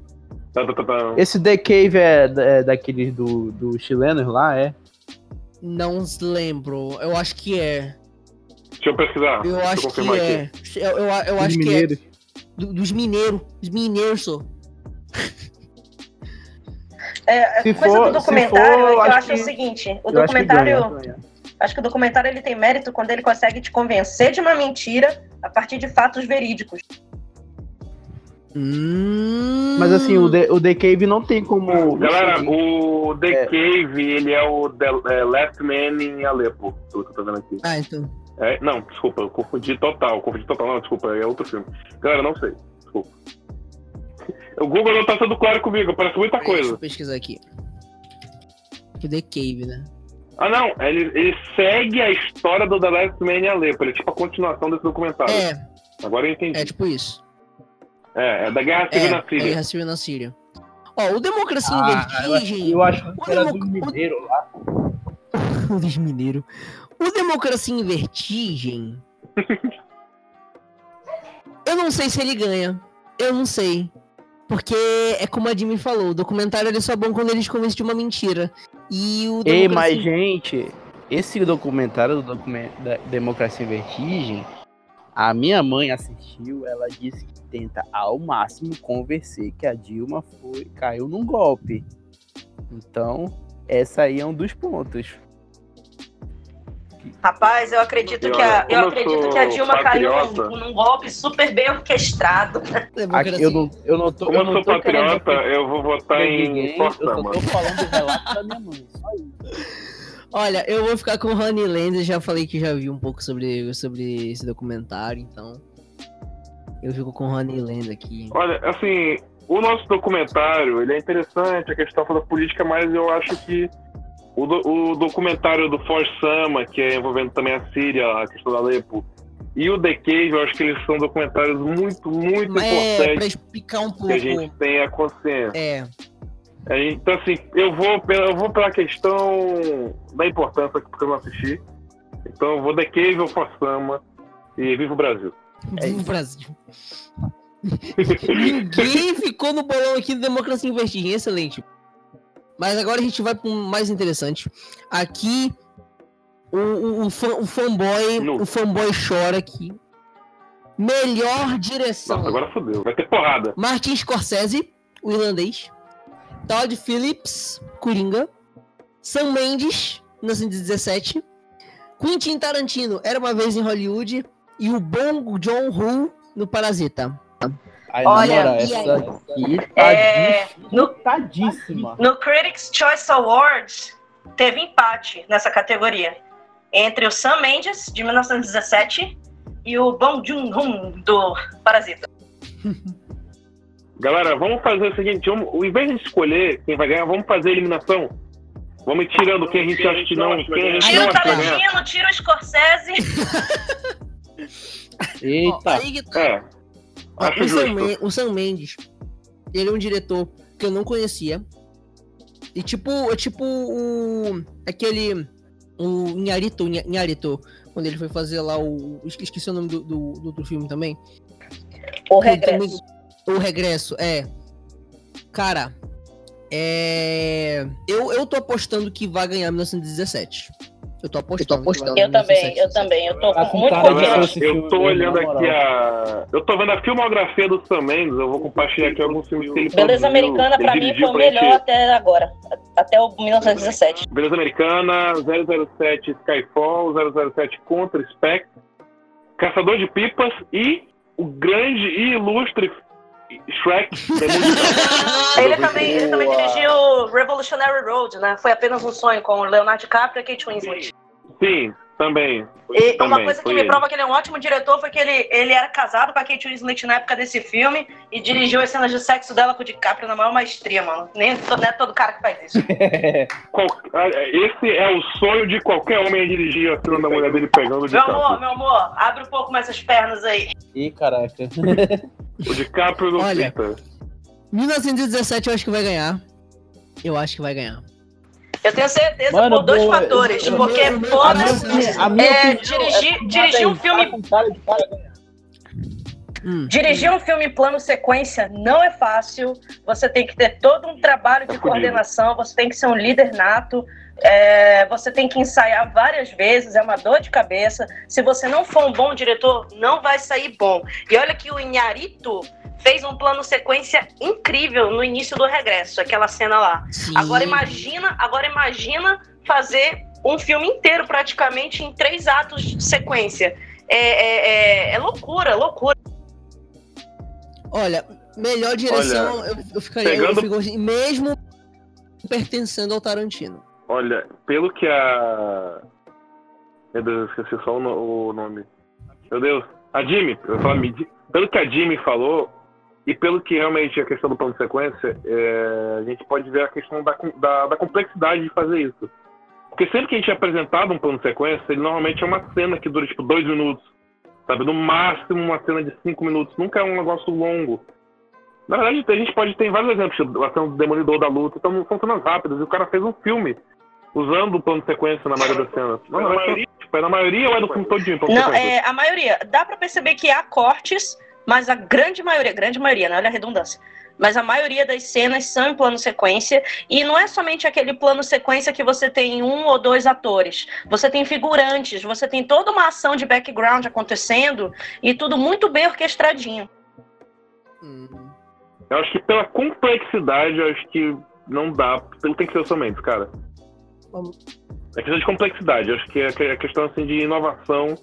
Tá, tá, tá. Esse The Cave é, é daqueles do, do chilenos lá, é? Não lembro. Eu acho que é. Deixa eu pesquisar. Eu deixa acho que é. aqui. Eu, eu, eu acho que é. mineiros. Do- dos mineiros. Os mineiros, só. É, Se coisa for- do documentário for, é que eu acho acho o que- seguinte: o Eu acho que documentário. ganha. Acho que o documentário ele tem mérito quando ele consegue te convencer de uma mentira a partir de fatos verídicos. Hum... Mas assim, o The, o The Cave não tem como. Galera, o The É. Cave, ele é o The, é, Last Man em Alepo, pelo que eu tô vendo aqui. Ah, então. É, não, desculpa, eu confundi total. Confundi total, não, desculpa, é outro filme. Galera, não sei, desculpa. O Google não tá sendo claro comigo, parece muita Deixa eu coisa. pesquisar aqui. O The Cave, né? Ah, não, ele, ele segue a história do The Last Man em Alepo, ele é tipo a continuação desse documentário. É, Agora eu entendi. é tipo isso. É, é da Guerra Civil É, na é Síria. Guerra Civil na Síria. Ó, o Democracia em Ah, eu acho, Vertigem. eu acho O que era demo- do mineiro lá. [LAUGHS] o dos mineiros. O Democracia em Vertigem. eu não sei se ele ganha. Eu não sei. Porque é como a Jimmy falou, o documentário ele é só bom quando eles convencem de uma mentira. E o Ei, Democracia- mas gente, esse documentário do document... da Democracia em Vertigem, a minha mãe assistiu, ela disse que tenta ao máximo convencer que a Dilma foi, caiu num golpe. Então, essa aí é um dos pontos. Rapaz, eu acredito E que a, eu eu acredito que a Dilma caiu patriota- num, num golpe super bem orquestrado. Aqui, eu, não, eu não tô. Como eu não sou tô querendo patriota, eu vou votar em ninguém, eu só tô falando do relato da minha mãe. Só isso. Olha, eu vou ficar com Honeyland, eu já falei que já vi um pouco sobre, sobre esse documentário, então. Eu fico com Honeyland aqui. Olha, assim, o nosso documentário, ele é interessante, a questão da política, mas eu acho que o, do- o documentário do Forsama, que é envolvendo também a Síria, a questão da Alepo, e o The Cave, eu acho que eles são documentários muito, muito Mas é, pra importantes explicar um que pouco. a gente tenha consciência. É, Então, assim, eu vou, pela- eu vou pela questão da importância, porque eu não assisti. Então, eu vou The Cave ou Forsama e Viva o Brasil. É do isso. Brasil. [LAUGHS] Ninguém ficou no bolão aqui do Democracia em Vertigem, excelente. Mas agora a gente vai para um mais interessante. Aqui, o, o, o, fã- o fanboy, o fanboy chora aqui. Melhor direção. Nossa, agora fodeu. Vai ter porrada. Martin Scorsese o irlandês. Todd Phillips, Coringa. Sam Mendes, 1917. Quentin Tarantino, Era Uma Vez em Hollywood. E o Bong Joon-ho no Parasita. Ai, Olha, na moral, e aí? essa aqui tá É, no- disputadíssima. No Critics' Choice Awards, teve empate nessa categoria entre o Sam Mendes, de 1917, e o Bong Joon-ho, do Parasita. [LAUGHS] Galera, vamos fazer o seguinte: vamos, ao invés de escolher quem vai ganhar, vamos fazer a eliminação. Vamos ir tirando quem a gente acha que não. Quem a gente não o acha que vai ganhar. Tarantino, tira o Scorsese. [LAUGHS] Eita. aí tá. É. Ó, Acho o, Sam justo. Men- o Sam Mendes, ele é um diretor que eu não conhecia. E tipo, é tipo o. aquele. O Inharito, Nha- Inharito, quando ele foi fazer lá o. esque- Esqueci o nome do, do, do outro filme também. O regresso. O regresso, é. Cara, é. Eu, eu tô apostando que vai ganhar 1917. Eu tô apostando. que vai ganhar Eu também, 1917. eu também. Eu tô Tá com muito confiante. Eu tô olhando na aqui a. Eu tô vendo a filmografia do Sam Mendes, eu vou compartilhar aqui alguns filmes que ele Beleza produziu, Americana, pra mim, foi o gente. melhor até agora. Até o 1917. Beleza Americana, 007 Skyfall, 007 Contra Spec, Caçador de Pipas e o grande e ilustre Shrek. [LAUGHS] Ele também, ele também dirigiu Revolutionary Road, né? Foi apenas um sonho com o Leonardo DiCaprio e Kate Winslet. Sim, também. E uma Também, coisa que me ele. prova que ele é um ótimo diretor foi que ele, ele era casado com a Kate Winslet na época desse filme e dirigiu as cenas de sexo dela com o DiCaprio na maior maestria, mano. Nem não é todo cara que faz isso. [LAUGHS] Ah, Esse é o sonho de qualquer homem dirigir a cena da mulher dele pegando o Meu amor, DiCaprio. meu amor, abre um pouco mais as pernas aí. Ih, caraca. [LAUGHS] O DiCaprio não Olha. fica. 1917 eu acho que vai ganhar. Eu acho que vai ganhar. Eu tenho certeza Mano, por dois boa, fatores. eu- porque eu- eu- foda A minha, a minha é, opinião dirigir, é- dirigir um filme Tá. Hum. Dirigir um filme em plano sequência não é fácil. Você tem que ter todo um trabalho de É fudido. coordenação, você tem que ser um líder nato, é, você tem que ensaiar várias vezes, é uma dor de cabeça. Se você não for um bom diretor, não vai sair bom. E olha que o Inharito fez um plano sequência incrível no início do regresso, aquela cena lá. Sim. Agora imagina, agora imagina fazer um filme inteiro praticamente em três atos de sequência. É, é- é- é loucura, loucura. Olha, melhor direção eu, eu ficaria. pegando- Eu fico assim, mesmo pertencendo ao Tarantino. Olha, pelo que a. Meu Deus, eu esqueci só o, no- o nome. Meu Deus. A Jimmy, eu Midi. Pelo que a Jimmy falou, e pelo que realmente a questão do plano de sequência, é, a gente pode ver a questão da, da, da complexidade de fazer isso. Porque sempre que a gente é apresentado um plano de sequência, ele normalmente é uma cena que dura tipo dois minutos. Sabe? No máximo uma cena de cinco minutos. Nunca é um negócio longo. Na verdade, a gente pode ter vários exemplos. tipo, A cena do Demolidor da luta. Então são cenas rápidas. E o cara fez um filme usando o plano de sequência na maioria das cenas. Não, não, é, tipo, é na maioria ou é do filme todinho? Não, é, a maioria. Dá pra perceber que há cortes, mas a grande maioria, grande maioria, não olha a redundância. Mas a maioria das cenas são em plano sequência. E não é somente aquele plano sequência que você tem um ou dois atores. Você tem figurantes, você tem toda uma ação de background acontecendo e tudo muito bem orquestradinho. Hum. Eu acho que pela complexidade, eu acho que não dá. Tem que ser Mendes, cara. Vamos. É questão de complexidade. Eu acho que é que- é questão assim, de inovação.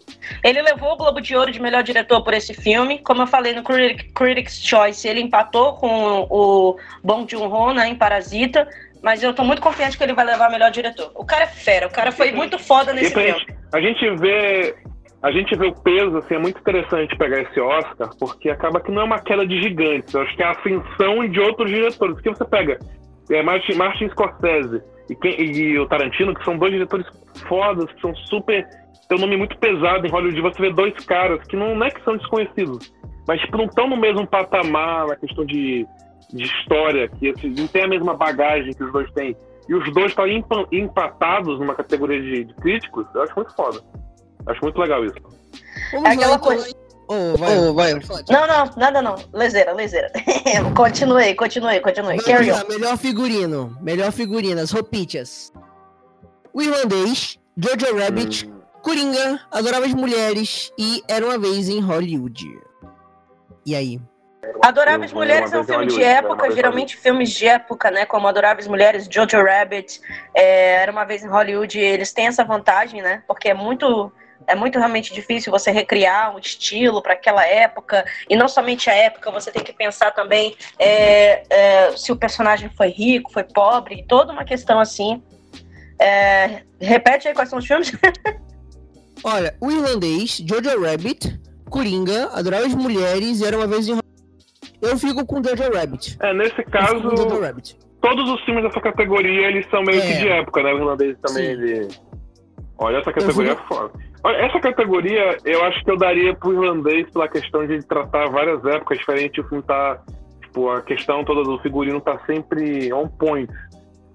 Ele levou o Globo de Ouro de melhor diretor por esse filme. Como eu falei no Critic- Critics' Choice, ele empatou com o Bong Joon-ho né, em Parasita. Mas eu tô muito confiante que ele vai levar melhor diretor. O cara é fera, o cara foi muito foda nesse filme. a gente vê. A gente vê o peso, assim, é muito interessante pegar esse Oscar, porque acaba que não é uma queda de gigantes. Eu acho que é a ascensão de outros diretores. Porque você pega é, Martin, Martin Scorsese e, quem- e o Tarantino, que são dois diretores fodas, que são super. tem um nome muito pesado em Hollywood. Você vê dois caras que não, não é que são desconhecidos, mas tipo, não estão no mesmo patamar na questão de, de história, que assim, não tem a mesma bagagem que os dois têm. E os dois estão empa- empatados numa categoria de, de críticos, eu acho muito foda. Acho muito legal isso. Vamos É aquela lá, então. coisa- Ô, vai, vai. Não, não, nada não. Lezeira, lezeira. [LAUGHS] continuei, continuei, continuei. Carry on. Melhor figurino. Melhor figurino, as roupinhas. O irlandês, Jojo Rabbit, Hum, Coringa, Adoráveis Mulheres e Era Uma Vez em Hollywood. E aí? Adoráveis Mulheres é um filme de época, geralmente filmes de época, né? Como Adoráveis Mulheres, Jojo Rabbit, é, Era uma vez em Hollywood, eles têm essa vantagem, né? Porque é muito é muito realmente difícil você recriar um estilo para aquela época e não somente a época, você tem que pensar também é, é, se o personagem foi rico, foi pobre, toda uma questão assim. É, repete aí quais são os filmes. [LAUGHS] Olha, o irlandês, Jojo Rabbit, Coringa, Adoráveis Mulheres e Era Uma Vez em. Eu fico com Jojo Rabbit. É, nesse Eu fico com Jojo caso, Rabbit. todos os filmes dessa categoria, eles são meio É. que de época, né? O irlandês também, Sim. ele... Olha, essa categoria Eu é foda. Essa categoria, eu acho que eu daria pro irlandês pela questão de tratar várias épocas diferentes. O filme tá... Tipo, a questão toda do figurino tá sempre on point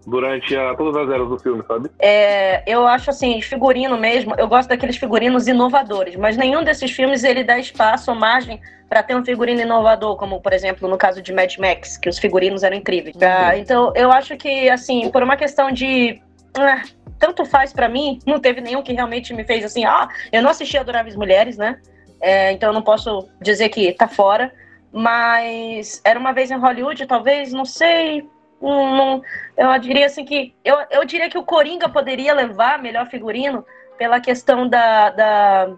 durante a- todas as eras do filme, sabe? É, eu acho assim, figurino mesmo, eu gosto daqueles figurinos inovadores, mas nenhum desses filmes ele dá espaço ou margem para ter um figurino inovador, como por exemplo no caso de Mad Max, que os figurinos eram incríveis. Ah, então eu acho que assim, por uma questão de ah, tanto faz pra mim, não teve nenhum que realmente me fez assim, ah, eu não assisti Adoráveis Mulheres, né? É, então eu não posso dizer que tá fora, mas era uma vez em Hollywood, talvez, não sei, não, eu diria assim que. Eu, eu diria que o Coringa poderia levar melhor figurino pela questão da, da,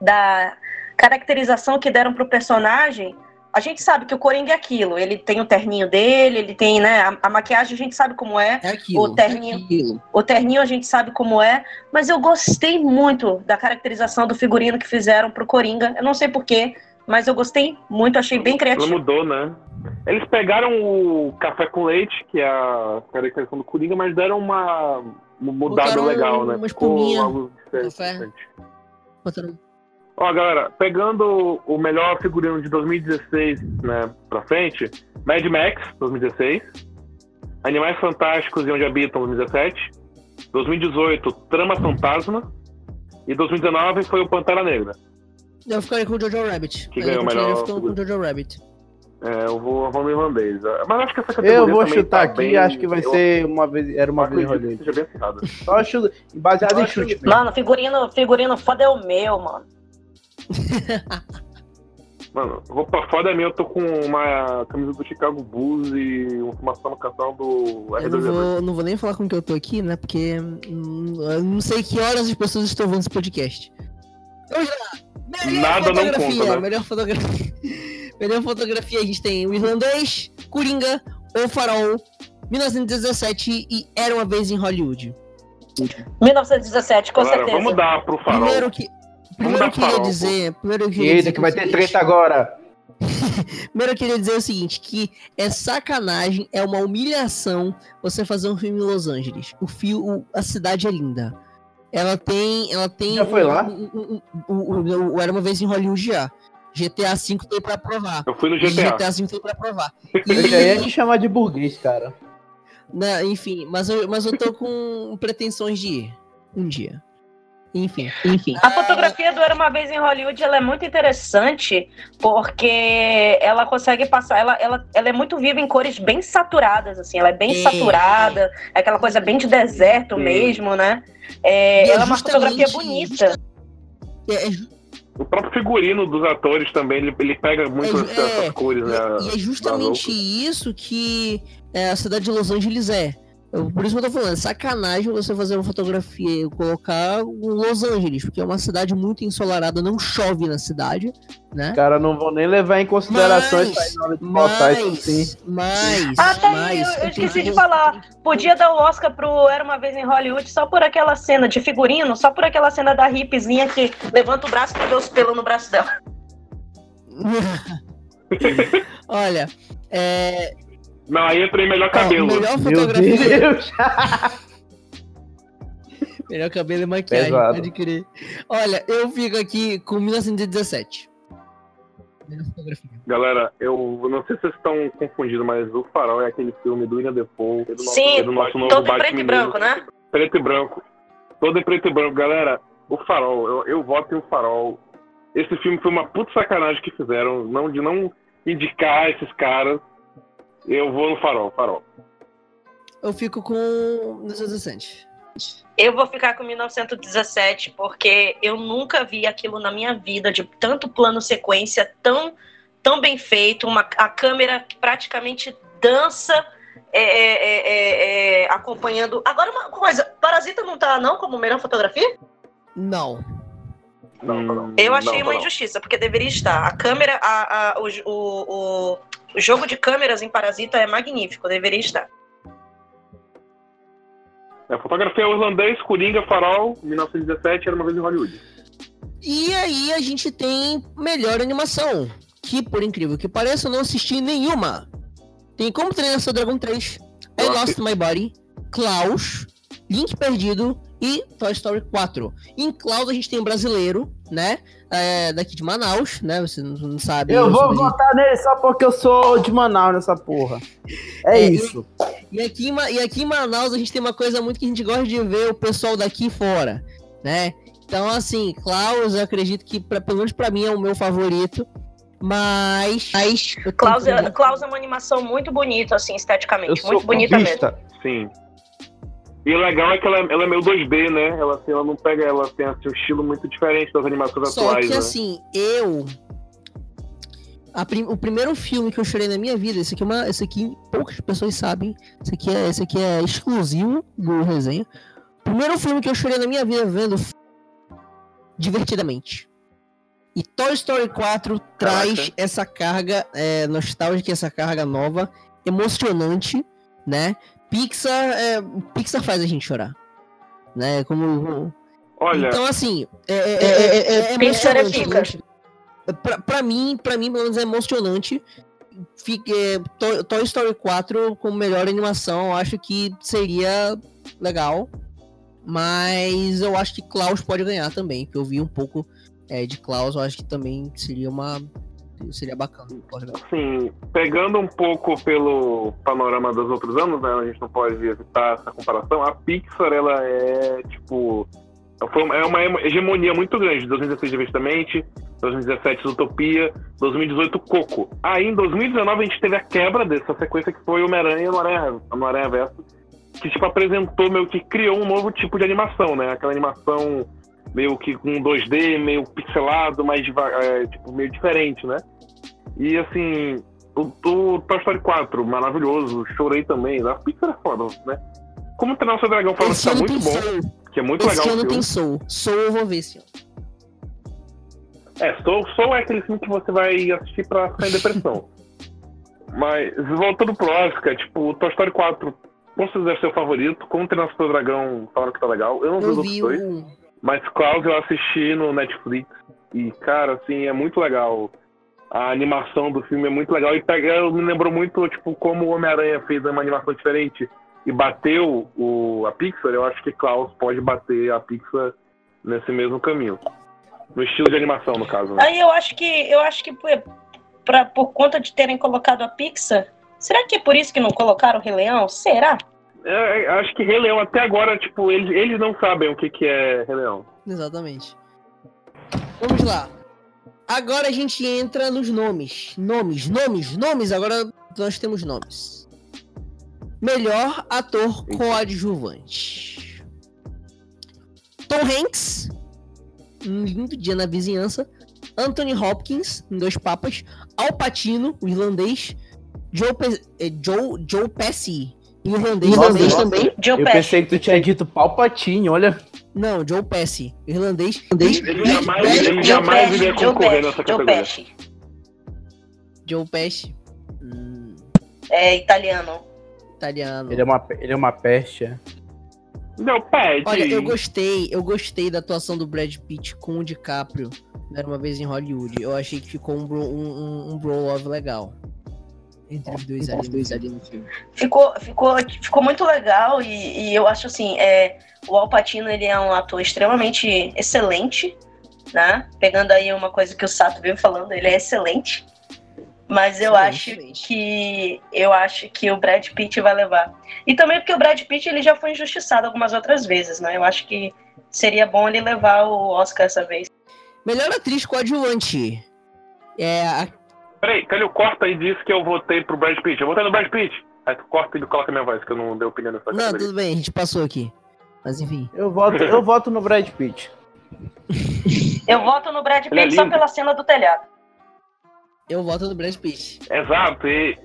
da caracterização que deram pro personagem. A gente sabe que o Coringa é aquilo. Ele tem o terninho dele, ele tem, né? A, a maquiagem a gente sabe como é. É aquilo. O terninho. é aquilo. O terninho a gente sabe como é. Mas eu gostei muito da caracterização do figurino que fizeram pro Coringa. Eu não sei porquê, mas eu gostei muito, achei bem Ela criativo. mudou, né? Eles pegaram o café com leite, que é a caracterização do Coringa, mas deram uma mudada Botaram legal, né? uma Ficou espuminha algo diferente. café. Botaram- Ó, galera, pegando o melhor figurino de 2016 né, pra frente, Mad Max, 2016, Animais Fantásticos e Onde Habitam, 2017, 2018, Trama Fantasma, e 2019 foi o Pantera Negra. Eu ficaria com o Jojo Rabbit. Que ganhou eu o melhor ficando com o. Jojo Rabbit. É, eu vou, eu no irlandês. Mas acho que essa categoria Eu vou também chutar tá aqui, bem- acho que vai eu ser uma vez. Era uma vez acirrado. Só chuta, baseado em chute. Mano, figurino, figurino foda é o meu, mano. [LAUGHS] Mano, roupa foda é minha, eu tô com uma camisa do Chicago Bulls e uma canção do Eu não R2D2. vou, não vou nem falar com que eu tô aqui, né? Porque hum, eu não sei que horas as pessoas estão vendo esse podcast. Vamos lá. Melhor Nada não fotografia, conta, né? Melhor fotografia. [LAUGHS] melhor fotografia a gente tem o Irlandês, Coringa, O Farol, 1917 e Era Uma Vez em Hollywood. 1917, com Galera, certeza. vamos dar pro farol. Primeiro que... Primeiro eu queria dizer... Primeiro eu queria Eita, dizer que vai o ter treta agora. [LAUGHS] Primeiro eu queria dizer o seguinte, que é sacanagem, é uma humilhação você fazer um filme em Los Angeles. O fio, o- a cidade é linda. Ela tem, ela tem. Já foi lá? um- um- um- um- um- um- era uma vez em Hollywood já. GTA V tem pra provar. Eu fui no GTA. GTA V tem pra provar. Eu já ia te chamar de burguês, cara. Né, enfim, mas eu, mas eu tô com pretensões de ir um dia. Enfim, enfim. A fotografia do Era Uma Vez em Hollywood ela é muito interessante porque ela consegue passar, ela, ela, ela é muito viva em cores bem saturadas, assim, ela é bem saturada, é aquela coisa bem de deserto Sim. mesmo, né? É, é ela é uma fotografia bonita. É, é O próprio figurino dos atores também, ele, ele pega muito É, essas é, cores, né? E é justamente isso que é, a cidade de Los Angeles é. Eu- por isso que eu tô falando, é sacanagem você fazer uma fotografia e colocar um Los Angeles, porque é uma cidade muito ensolarada, não chove na cidade, né? Os caras não vão nem levar em consideração Mas- essa nome de botar isso sim. Mas, mas, Ah, tá aí, mas, eu, eu eu esqueci de falar. Podia dar o Oscar pro Era Uma Vez em Hollywood só por aquela cena de figurino, só por aquela cena da hippiezinha que levanta o braço e vê os pelos no braço dela. [LAUGHS] Olha, é, Não, aí entra em melhor ó, cabelo. melhor Meu fotografia, Deus. [LAUGHS] melhor cabelo e maquiagem, Pesado. pode crer. Olha, eu fico aqui com 1917. Melhor fotografia. Galera, eu não sei se vocês estão confundindo, mas o Farol é aquele filme do William Defoe. é do nosso, Sim, é do nosso novo Todo em Batman preto e branco, né? Preto e branco. Todo em preto e branco. Galera, o Farol, eu, eu voto em o Farol. Esse filme foi uma puta sacanagem que fizeram, não, de não indicar esses caras. Eu vou no Farol, Farol. Eu fico com 1917. Eu vou ficar com 1917 porque eu nunca vi aquilo na minha vida de tanto plano sequência tão tão bem feito, uma, a câmera que praticamente dança é, é, é, é, é acompanhando. Agora, uma coisa: Parasita não tá, não, como melhor fotografia? Não. Não, não. Eu achei não, uma não. injustiça, porque deveria estar. A câmera, a, a, o, o, o jogo de câmeras em Parasita é magnífico, deveria estar. É, fotografia irlandês, Coringa, Farol, 1917, era uma vez em Hollywood. E aí a gente tem melhor animação. Que, por incrível que pareça, eu não assisti nenhuma. Tem Como Treinar Seu Dragão 3, I Eu Lost My Body, Klaus, Link Perdido e Toy Story 4. Em Klaus a gente tem um brasileiro, né? É, daqui de Manaus, né? Você não, não sabe. Eu vou votar nele só porque eu sou de Manaus nessa porra. É, É, isso. E aqui, em Ma- e aqui em Manaus a gente tem uma coisa muito que a gente gosta de ver o pessoal daqui fora, né? Então, assim, Klaus, eu acredito que, pra, pelo menos pra mim, é o meu favorito. Mas. mas eu Klaus é, Klaus é uma animação muito bonita, assim, Eu esteticamente. sou Muito bonita mesmo. Sim. E o legal é que ela, ela é meio 2D, né? Ela, assim, ela não pega, ela tem assim, um estilo muito diferente das animações Só atuais, que né? assim, eu. prim- o primeiro filme que eu chorei na minha vida, esse aqui é uma. Esse aqui poucas pessoas sabem. Esse aqui é, esse aqui é exclusivo do resenha. O primeiro filme que eu chorei na minha vida vendo divertidamente. E Toy Story 4 traz Caraca. essa carga é, nostálgica, essa carga nova, emocionante, né? Pixar, é, Pixar faz a gente chorar. Né? Como, Olha, então, assim, é, é, é, é, é Pixar é emocionante. pica. Pra, pra mim, pra mim, pelo menos é emocionante. Fica, é, Toy, Toy Story 4 como melhor animação, eu acho que seria legal. Mas eu acho que Klaus pode ganhar também, porque eu vi um pouco é, de Klaus, eu acho que também seria uma. Seria bacana. assim, pegando um pouco pelo panorama dos outros anos, né? A gente não pode evitar essa comparação. A Pixar, ela é, tipo... É uma hegemonia muito grande. 2016, Divertidamente. 2017, Utopia. 2018, Coco. Aí, em 2019, a gente teve a quebra dessa sequência que foi Homem-Aranha no Aranha, no Aranha Verso. Que, tipo, apresentou, meio que criou um novo tipo de animação, né? Aquela animação meio que com 2D, meio pixelado, mais é, tipo, meio diferente, né? E assim, o, o Toy Story 4, maravilhoso, chorei também. A Pixar é foda, né? Como treinar o seu dragão falando que Esse tá muito tem bom, que é muito Esse legal o ano tem Soul. Soul eu vou ver esse ano. É, Soul, Soul é aquele filme que você vai assistir pra ficar em depressão. [LAUGHS] Mas, voltando pro Oscar, tipo, o Toy Story 4, com certeza deve ser o favorito. Como treinar o seu dragão, falaram que tá legal. Eu não vi Eu vi o. Mas Klaus eu assisti no Netflix e, cara, assim, é muito legal. A animação do filme é muito legal e pega, me lembrou muito, tipo, como o Homem-Aranha fez uma animação diferente e bateu o, a Pixar, eu acho que Klaus pode bater a Pixar nesse mesmo caminho. No estilo de animação, no caso. Né? Aí eu acho que eu acho que por, pra, por conta de terem colocado a Pixar, será que é por isso que não colocaram o Rei Leão? Será? É, é, acho que Rei Leão até agora, tipo, eles, eles não sabem o que, que é Rei Leão. Exatamente. Vamos lá. Agora a gente entra nos nomes. Nomes, nomes, nomes. Agora nós temos nomes. Melhor ator coadjuvante. Tom Hanks, um lindo dia na vizinhança. Anthony Hopkins, em Dois Papas. Al Pacino, o irlandês. Joe, Pe eh, Joe, Joe Pesci, irlandês, Nossa, irlandês nossa. também. Joe Eu Pesci. pensei que tu tinha dito Palpatine, olha. Não, Joe Pesci, irlandês. irlandês Ele jamais, Pesci, ele Joe jamais Pesci, iria Joe concorrer Pesci, nessa Joe categoria. Pesci. Joe Pesci. Hum, É italiano. italiano. Ele é uma, ele é uma peste. é. Não, pede. Olha, eu gostei, eu gostei da atuação do Brad Pitt com o DiCaprio, Era uma vez em Hollywood. Eu achei que ficou um bro, um, um, um bro love legal. Entre os dois ali. Dois ali no filme. Ficou, ficou, ficou muito legal e, e eu acho assim, é, o Al Pacino ele é um ator extremamente excelente, né? Pegando aí uma coisa que o Sato veio falando, ele é excelente. Mas eu Excelente, acho excelente. que eu acho que o Brad Pitt vai levar. E também porque o Brad Pitt ele já foi injustiçado algumas outras vezes, né? Eu acho que seria bom ele levar o Oscar essa vez. Melhor atriz coadjuvante. É a Peraí, Calil, corta e disse que eu votei pro Brad Pitt. Eu votei no Brad Pitt. Aí tu corta e coloca minha voz, que eu não dei opinião nessa Não, categoria. tudo bem, a gente passou aqui. Mas enfim. Eu voto, eu voto no Brad Pitt. Eu voto no Brad Ele é Pitt só lindo. pela cena do telhado. Eu voto no Brad Pitt. Exato, e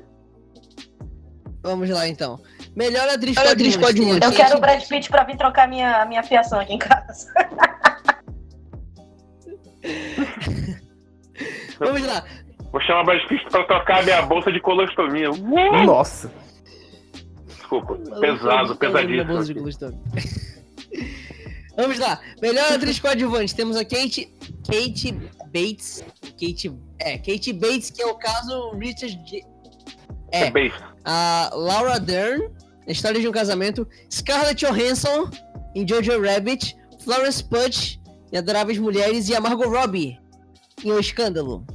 Vamos lá então. Melhor atriz Melhor atriz coadjuvante. Eu Kate quero o Brad Pitt pra vir trocar minha, minha fiação aqui em casa. [LAUGHS] Vamos lá. Vou chamar o Brad Pitt pra trocar minha bolsa de colostomia. Uh! Nossa. Desculpa, pesado, pesadíssimo. [LAUGHS] Vamos lá. Melhor atriz coadjuvante. Temos a Kate, Kate Bates. Kate, é, Kate Bates, que é o caso Richard. J- É É, bem. a Laura Dern, na História de um Casamento. Scarlett Johansson, em Jojo Rabbit. Florence Pugh, em Adoráveis Mulheres. E a Margot Robbie, em O Escândalo.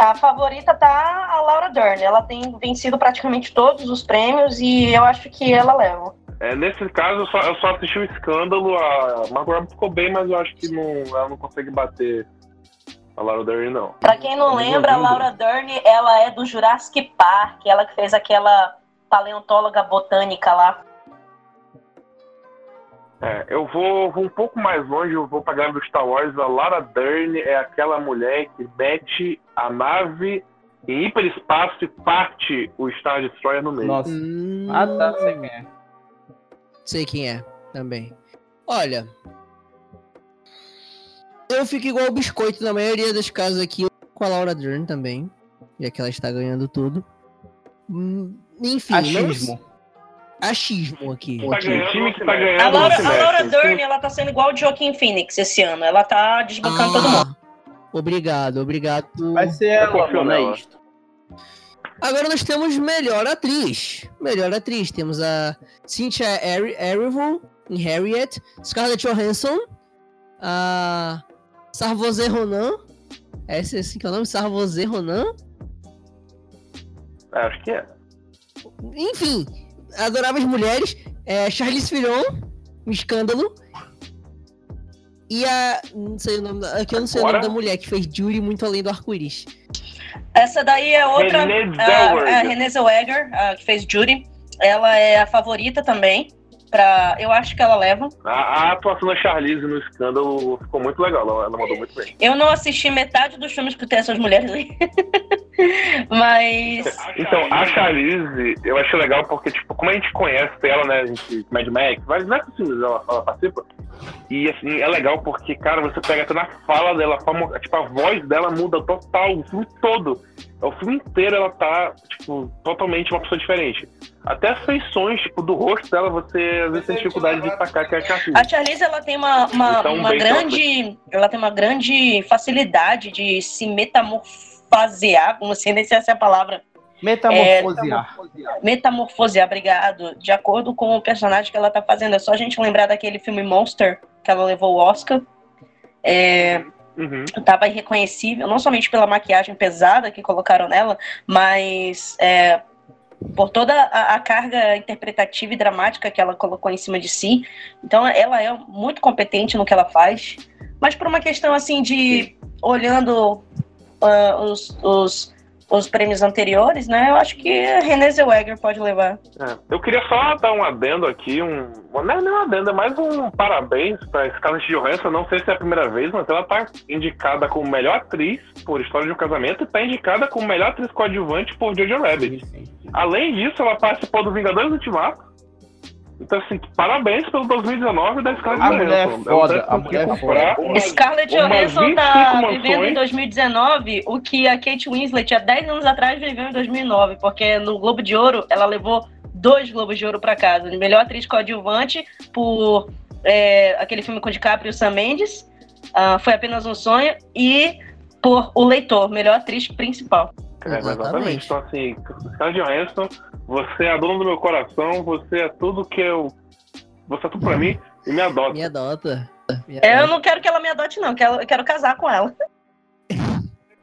A favorita tá a Laura Dern. Ela tem vencido praticamente todos os prêmios e eu acho que ela leva. É, nesse caso, eu só, eu só assisti o escândalo. A Margot Robbie ficou bem, mas eu acho que não, ela não consegue bater a Laura Dern, não. Pra quem não lembra, a Laura Dern, ela é do Jurassic Park. Ela que fez aquela paleontóloga botânica lá. É, eu vou, vou um pouco mais longe, eu vou pra galera do Star Wars. A Lara Dern é aquela mulher que mete a nave em hiperespaço e parte o Star Destroyer no meio. Nossa. Hum, Ah, tá. Sei quem é. Sei quem é, também. Olha. Eu fico igual o biscoito na maioria das casas aqui com a Laura Dern também. Já que ela está ganhando tudo. Hum, Enfim, Achismo. mas- achismo aqui. Tá ganhando, o time que tá A ganhando Laura, a. Laura O time- Dern, ela tá sendo igual o Joaquin Phoenix esse ano. Ela tá desbancando todo mundo. Ah, obrigado, obrigado. Vai ser ela, mano, é. Agora nós temos melhor atriz. Melhor atriz. Temos a Cynthia Eri- Erivo em Harriet, Scarlett Johansson, a Sarvozé Ronan. Esse é assim que é o nome? Sarvozé Ronan. É, acho que é. Enfim, Adoráveis Mulheres, é, Charlize Theron, um escândalo. E a. Não sei o nome da. Aqui eu não sei o nome da mulher que fez Jury muito além do arco-íris. Essa daí é outra. Renée A, Zellweger. a Renée Zellweger, a que fez Judy. Ela é a favorita também. Pra, eu acho que ela leva. A, a atuação da Charlize no escândalo ficou muito legal, ela, ela mandou muito bem. Eu não assisti metade dos filmes que tem essas mulheres aí. [LAUGHS] Mas. Então, a Charlize, eu achei legal porque, tipo, como a gente conhece ela, né, a gente, Mad Max, vários vários filmes ela, ela participa, e, assim, é legal porque, cara, você pega até na fala dela, a forma, tipo, a voz dela muda total, o filme todo. O filme inteiro ela tá, tipo, totalmente uma pessoa diferente. Até as feições, tipo, do rosto dela, você às vezes tem dificuldade de sacar que é a Charlize. A Charlize ela tem uma, uma, Então, uma grande. Ela tem uma grande facilidade de se metamorfosear, não sei nem se essa é a palavra. Metamorfosear. Metamorfosear, obrigado. De acordo com o personagem que ela tá fazendo. É só a gente lembrar daquele filme Monster, que ela levou o Oscar. É, Uhum. tava irreconhecível, não somente pela maquiagem pesada que colocaram nela, mas é, por toda a, a carga interpretativa e dramática que ela colocou em cima de si. Então ela é muito competente no que ela faz, mas por uma questão assim de olhando ah, os, os, os prêmios anteriores, né? Eu acho que a Renée Zellweger pode levar. É, eu queria só dar um adendo aqui, um. Não é nem um adendo, é mais um parabéns pra Scarlett Johansson. Não sei se é a primeira vez, mas ela tá indicada como melhor atriz por História de um Casamento e tá indicada como melhor atriz coadjuvante por Jojo Rabbit. Além disso, ela participou do Vingadores Ultimato. Então, assim, parabéns pelo 2019 da Scarlett A Johansson. mulher é Eu foda, a mulher é foda. uma- Scarlett Johansson 25 tá mansões. vivendo em 2019 o que a Kate Winslet há 10 anos atrás viveu em 2009, porque no Globo de Ouro ela levou dois Globos de Ouro para casa. Melhor atriz coadjuvante por é, aquele filme com o DiCaprio e o Sam Mendes, ah, Foi Apenas um Sonho, e por O Leitor, melhor atriz principal. É, Exatamente. exatamente. Então, assim, Scarlett Johansson, você é a dona do meu coração, você é tudo que eu. Você é tudo pra mim e me adota. Me adota. Me É, Eu não quero que ela me adote, não, eu quero, casar com ela.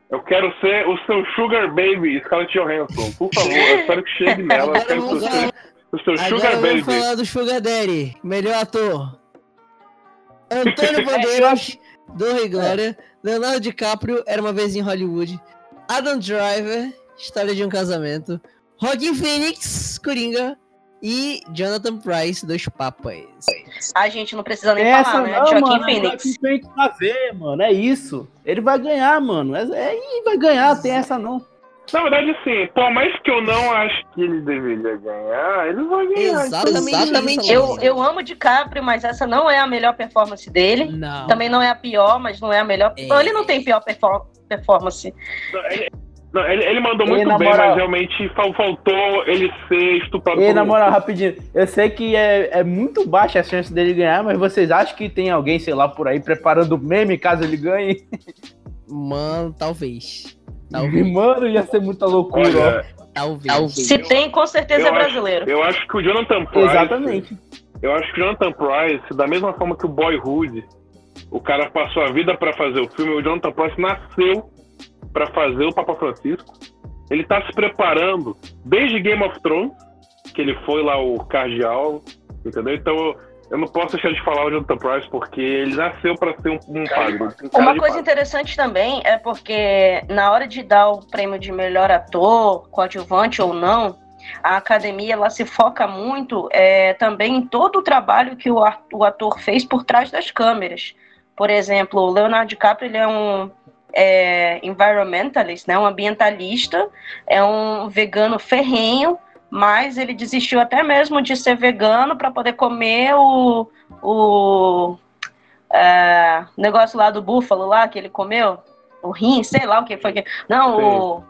Eu quero ser o seu Sugar Baby, Scarlett Johansson. Por favor, eu espero que chegue [LAUGHS] nela. Eu Agora quero vamos ser falar- o seu Agora Sugar vamos Baby. falar do Sugar Daddy, melhor ator. Antônio [LAUGHS] Bandeiras, Dor e Glória, Leonardo DiCaprio, Era Uma Vez em Hollywood, Adam Driver, História de um Casamento, Joaquin Phoenix, Coringa e Jonathan Price, Dois Papas. a gente não precisa nem Essa falar, né? não, Joaquim mano, Phoenix. Joaquim Phoenix pra ver, mano. É isso. Ele vai ganhar, mano. É, é, vai ganhar, tem essa não. Na verdade, assim, por mais que eu não acho que ele deveria ganhar, ele vai ganhar. Exatamente. Exatamente. isso, Eu, eu amo DiCaprio, mas essa não é a melhor performance dele. Não. Também não é a pior, mas não é a melhor. É. Ele não tem pior perfor- performance. Não, ele, ele mandou muito bem, moral- mas realmente fal- faltou ele ser estuprador. E na moral, rapidinho, eu sei que é, é muito baixa a chance dele ganhar, mas vocês acham que tem alguém, sei lá, por aí preparando meme caso ele ganhe? Mano, talvez. [LAUGHS] Talvez. Mano, ia ser muita loucura, Olha, Talvez. Se tem, com certeza Eu é acho- brasileiro. eu acho que o Jonathan. Price. Exatamente. Eu acho que o Jonathan Price, da mesma forma que o Boyhood, o cara passou a vida pra fazer o filme, o Jonathan Price nasceu pra fazer o Papa Francisco. Ele tá se preparando desde Game of Thrones, que ele foi lá o cardeal, entendeu? Então eu não posso deixar de falar o Jonathan Price porque ele nasceu pra ser um, um padre. cara Uma de coisa padre. interessante também é porque na hora de dar o prêmio de melhor ator, coadjuvante ou não, a academia ela se foca muito é, também em todo o trabalho que o ator fez por trás das câmeras. Por exemplo, o Leonardo DiCaprio ele é um é, environmentalist, né, um ambientalista, é um vegano ferrenho, mas ele desistiu até mesmo de ser vegano para poder comer o, o é, negócio lá do búfalo lá que ele comeu, o rim, sei lá o que foi que. Não, o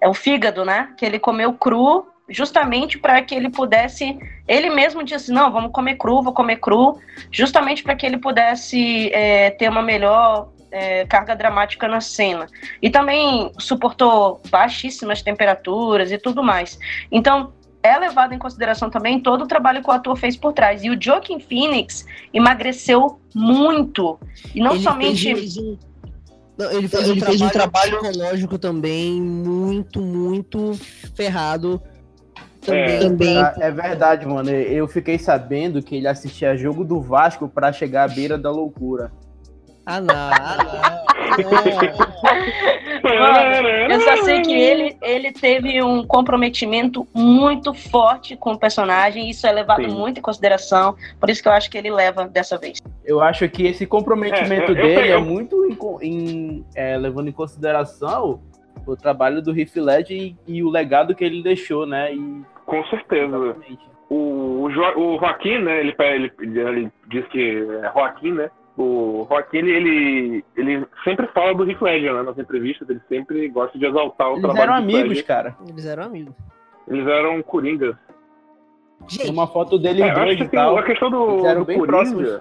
é o fígado, né? Que ele comeu cru, justamente para que ele pudesse. Ele mesmo disse: não, vamos comer cru, vou comer cru, justamente para que ele pudesse é, ter uma melhor é, carga dramática na cena. E também suportou baixíssimas temperaturas e tudo mais. Então. É levado em consideração também todo o trabalho que o ator fez por trás. E o Joaquin Phoenix emagreceu muito. E não Ele somente. fez um- Não, ele fez, Ele um, fez trabalho um trabalho- psicológico também muito, muito ferrado. Também. Também. Ah, É verdade, mano. Eu fiquei sabendo que ele assistia jogo do Vasco pra chegar à beira da loucura. Ah, não. Ah, não. Mano, Eu só sei que ele, ele teve um comprometimento muito forte com o personagem, e isso é levado Sim. muito em consideração, por isso que eu acho que ele leva dessa vez. Eu acho que esse comprometimento É, eu- eu dele peguei- é muito em em- é, levando em consideração o trabalho do Heath Ledger e, e o legado que ele deixou, né? E, Com certeza. exatamente. O, o, Jo- o Joaquim, né? Ele, ele, ele diz que é Joaquim, né? O Joaquim, ele, ele, ele sempre fala do Heath Ledger, né? Nas entrevistas, ele sempre gosta de exaltar o Eles trabalho eram do Heath amigos, Ledger. cara. Eles eram amigos. Eles eram coringas. Tem Gente, uma foto dele É, em eu acho dois que e tal. a questão do, Eles eram do bem Coringa. próximos.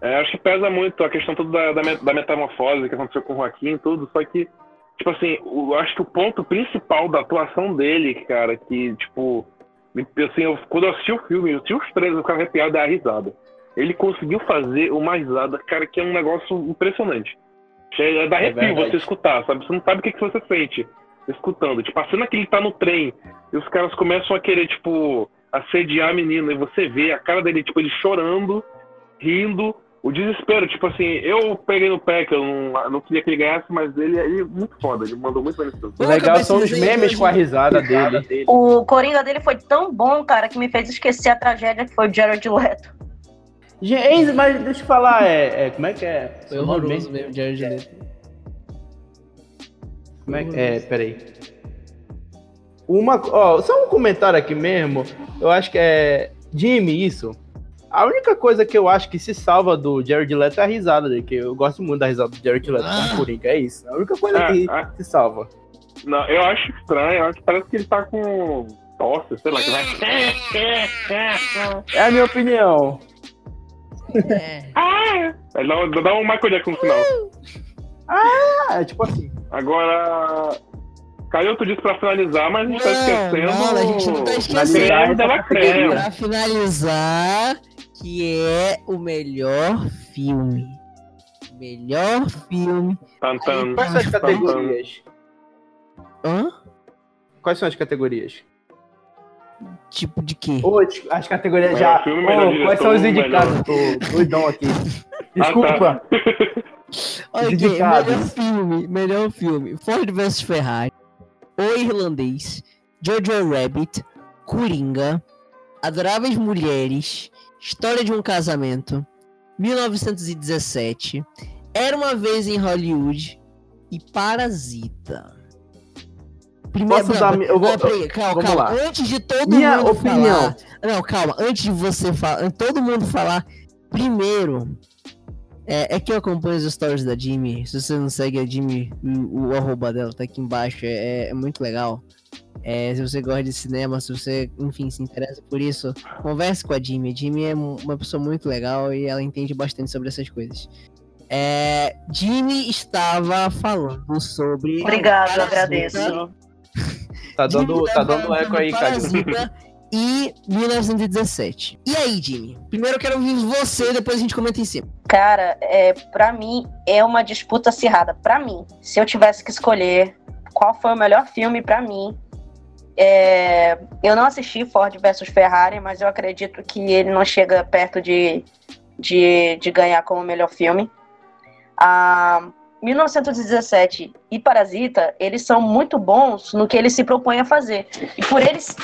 É, acho que pesa muito a questão toda da, da, me- da metamorfose que aconteceu com o Joaquim e tudo, só que, tipo assim, eu acho que o ponto principal da atuação dele, cara, que, tipo, assim, eu, quando eu assisti o filme, eu assisti os três, eu ficava arrepiado e dar risada. Ele conseguiu fazer uma risada, cara, que é um negócio impressionante. Chega, dá É arrepio verdade. você escutar, sabe? Você não sabe o que, que você sente escutando. Tipo, a cena que ele tá no trem e os caras começam a querer, tipo, assediar a menina e você vê a cara dele, tipo, ele chorando, rindo, o desespero. Tipo assim, eu peguei no pé que eu não, não queria que ele ganhasse, mas ele é muito foda, ele mandou muito bem. O legal são os memes com a risada dele. O Coringa dele foi tão bom, cara, que me fez esquecer a tragédia que foi o Jared Leto. Gente, mas deixa eu falar, é, é, como é que é? foi nome horroroso mesmo? mesmo, Jared Leto. Como é, que- é, peraí. Uma, ó, só um comentário aqui mesmo. Eu acho que é Jimmy isso. A única coisa que eu acho que se salva do Jared Leto é a risada dele, que eu gosto muito da risada do Jared Leto Ah. com o Coringa, é isso. A única coisa Ah, que ah. se salva. Não, eu acho estranho, eu acho que parece que ele tá com tosse, sei lá, que vai. É a minha opinião. É. Ah! Ele dá, dá um Michael Jackson no final. Ah, é tipo assim. Agora. Caiu tu disse pra finalizar, mas a gente tá Não, esquecendo. não, a gente não tá esquecendo. creme. Pra finalizar, que é o melhor filme. Melhor filme. Tan, tan, Quais são as categorias? Hã? Quais são as categorias? Tipo de quê? Ô, as- as categorias já. Ô, melhor quais são os indicados? Tô doidão aqui. [LAUGHS] Desculpa. [LAUGHS] Ok, indicados. melhor filme, melhor filme. Ford vs Ferrari, O Irlandês, Jojo Rabbit, Coringa, Adoráveis Mulheres, História de um Casamento, 1917, Era uma Vez em Hollywood e Parasita. Primeiro, Posso dar eu vou- não, peraí, calma, vamos calma. lá. Antes de todo Minha mundo opinião. falar. Não, calma. Antes de você falar, todo mundo falar. Primeiro, é, é que eu acompanho os stories da Jimmy. Se você não segue a Jimmy, o, o arroba dela tá aqui embaixo. É, é muito legal. É, se você gosta de cinema, se você, enfim, se interessa por isso, converse com a Jimmy. A Jimmy é uma pessoa muito legal e ela entende bastante sobre essas coisas. É, Jimmy estava falando sobre. Obrigado, agradeço. [LAUGHS] Tá dando, tá dando eco aí. Parasita e 1917. E aí, Jimmy? Primeiro eu quero ouvir você, depois a gente comenta em cima. Cara, é, para mim é uma disputa acirrada. Pra mim, se eu tivesse que escolher qual foi o melhor filme pra mim, é, eu não assisti Ford versus Ferrari, mas eu acredito que ele não chega perto de, de, de ganhar como melhor filme. Ah, 1917 e Parasita, eles são muito bons no que eles se propõem a fazer. E por eles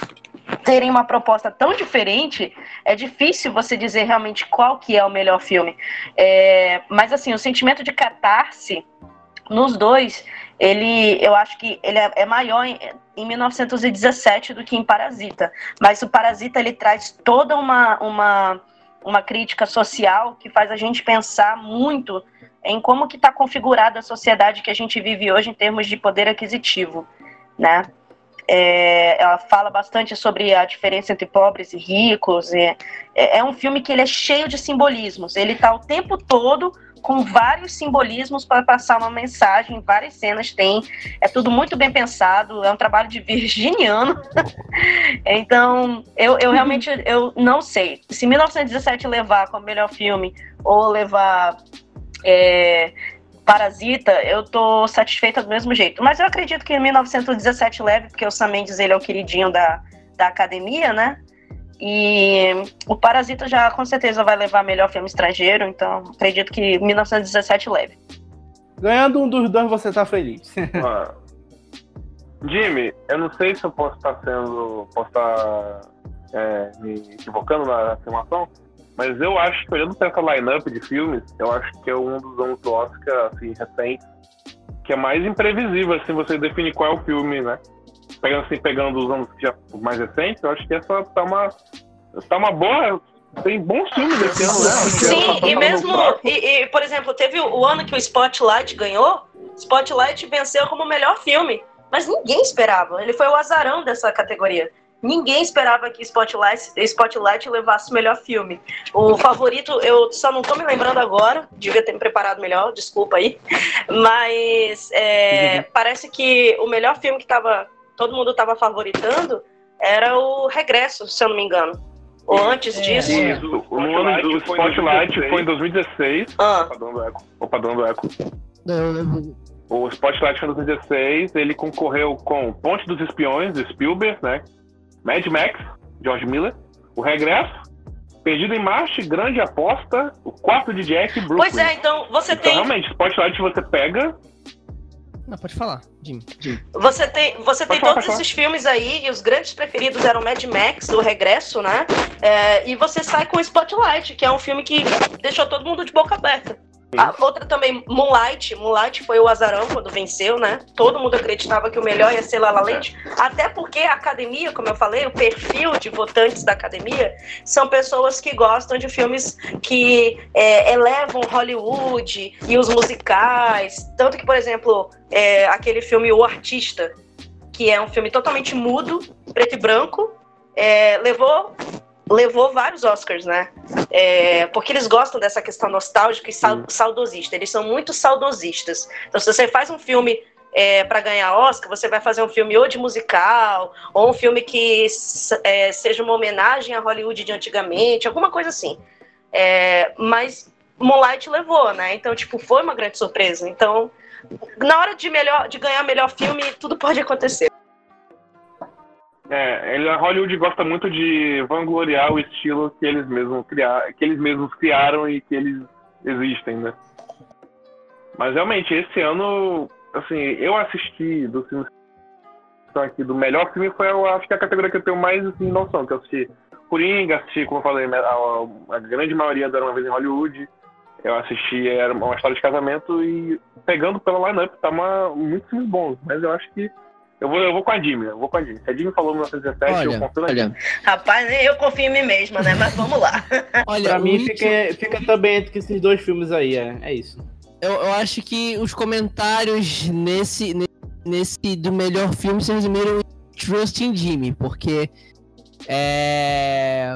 terem uma proposta tão diferente, é difícil você dizer realmente qual que é o melhor filme. É, mas assim, o sentimento de catarse nos dois, ele, eu acho que ele é, é maior em, em 1917 do que em Parasita. Mas o Parasita ele traz toda uma, uma, uma crítica social que faz a gente pensar muito em como que está configurada a sociedade que a gente vive hoje em termos de poder aquisitivo, né? É, ela fala bastante sobre a diferença entre pobres e ricos. É, é um filme que ele é cheio de simbolismos. Ele está o tempo todo com vários simbolismos para passar uma mensagem. Várias cenas tem. É tudo muito bem pensado. É um trabalho de [LAUGHS] virginiano. então, eu, eu realmente eu não sei. Se 1917 levar como melhor filme ou levar é, Parasita, eu tô satisfeita do mesmo jeito. Mas eu acredito que em 1917 leve, porque o Sam Mendes ele é o queridinho da, da academia, né? E o Parasita já com certeza vai levar melhor filme estrangeiro, então acredito que 1917 leve. Ganhando um dos dois, você tá feliz. [LAUGHS] Ah. Jimmy, eu não sei se eu posso estar sendo. posso estar é, me equivocando na afirmação, mas eu acho que olhando para essa line-up de filmes, eu acho que é um dos anos do Oscar, assim, recente, que é mais imprevisível, assim, você definir qual é o filme, né? Pegando, assim, pegando os anos já mais recentes, eu acho que essa tá uma. tá uma boa. Tem bons filmes esse ano, né? Sim, tá e mesmo. E, e, por exemplo, teve o ano que o Spotlight ganhou. Spotlight venceu como o melhor filme. Mas ninguém esperava. Ele foi o azarão dessa categoria. Ninguém esperava que Spotlight, Spotlight levasse o melhor filme. O favorito, eu só não tô me lembrando agora, devia ter me preparado melhor, desculpa aí. Mas é, parece que o melhor filme que tava, todo mundo tava favoritando era o Regresso, se eu não me engano. Ou antes disso. Isso, o ano do Spotlight foi em 2016. Ah, Opa, dando eco. Opa, dando eco. Eu- eu- O Spotlight foi em 2016, ele concorreu com Ponte dos Espiões, do Spielberg, né? Mad Max, George Miller, O Regresso, Perdido em Marte, Grande Aposta, O Quarto de Jack e Brooklyn. pois é, então você Então, tem realmente, Spotlight você pega, Não, pode falar, Jimmy. Jimmy. Você tem, você tem falar, todos esses filmes aí, e os grandes preferidos eram Mad Max, O Regresso, né? É, e você sai com Spotlight, que é um filme que deixou todo mundo de boca aberta. A outra também, Moonlight. Moonlight foi o azarão quando venceu, né? Todo mundo acreditava que o melhor ia ser La La Land. Até porque a academia, como eu falei, o perfil de votantes da academia são pessoas que gostam de filmes que é, elevam Hollywood e os musicais. Tanto que, por exemplo, é, aquele filme O Artista, que é um filme totalmente mudo, preto e branco, é, levou levou vários Oscars, né? É, porque eles gostam dessa questão nostálgica e sau- saudosista. Eles são muito saudosistas. Então, se você faz um filme é, para ganhar Oscar, você vai fazer um filme ou de musical, ou um filme que é, seja uma homenagem a Hollywood de antigamente, alguma coisa assim. É, mas Moonlight levou, né? Então, tipo, foi uma grande surpresa. Então, na hora de, melhor, de ganhar melhor filme, tudo pode acontecer. É, ele, a Hollywood gosta muito de vangloriar o estilo que eles mesmos criar, que eles mesmos criaram e que eles existem, né? Mas realmente esse ano, assim, eu assisti dos filmes que estão aqui do melhor filme foi eu acho que a categoria que eu tenho mais assim, noção, que eu assisti Coringa, assisti, como eu falei, a, a grande maioria da Uma Vez em Hollywood. Eu assisti, era uma história de casamento e pegando pela line-up, tá uma, muito filmes bons, mas eu acho que eu vou, eu vou com a Jimmy, eu vou com a Jimmy. Se a Jimmy falou 1917, olha, eu confio na olha. Rapaz, eu confio em mim mesma, né? Mas vamos lá. [LAUGHS] olha, pra mim fica, fica também entre esses dois filmes aí, é, é isso. Eu, eu acho que os comentários nesse, nesse do melhor filme se resumiram em Trust in Jimmy, porque é.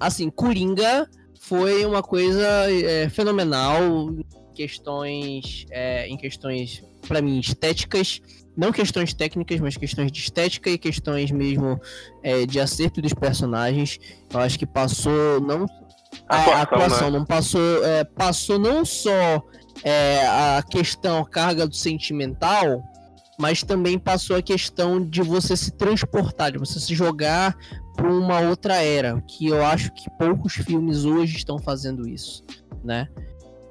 Assim, Coringa foi uma coisa é, fenomenal em questões, é, em questões para mim estéticas, não questões técnicas, mas questões de estética e questões mesmo é, de acerto dos personagens. Eu acho que passou não a atuação, a atuação né? não passou, é, passou não só é, a questão a carga do sentimental, mas também passou a questão de você se transportar, de você se jogar para uma outra era, que eu acho que poucos filmes hoje estão fazendo isso, né?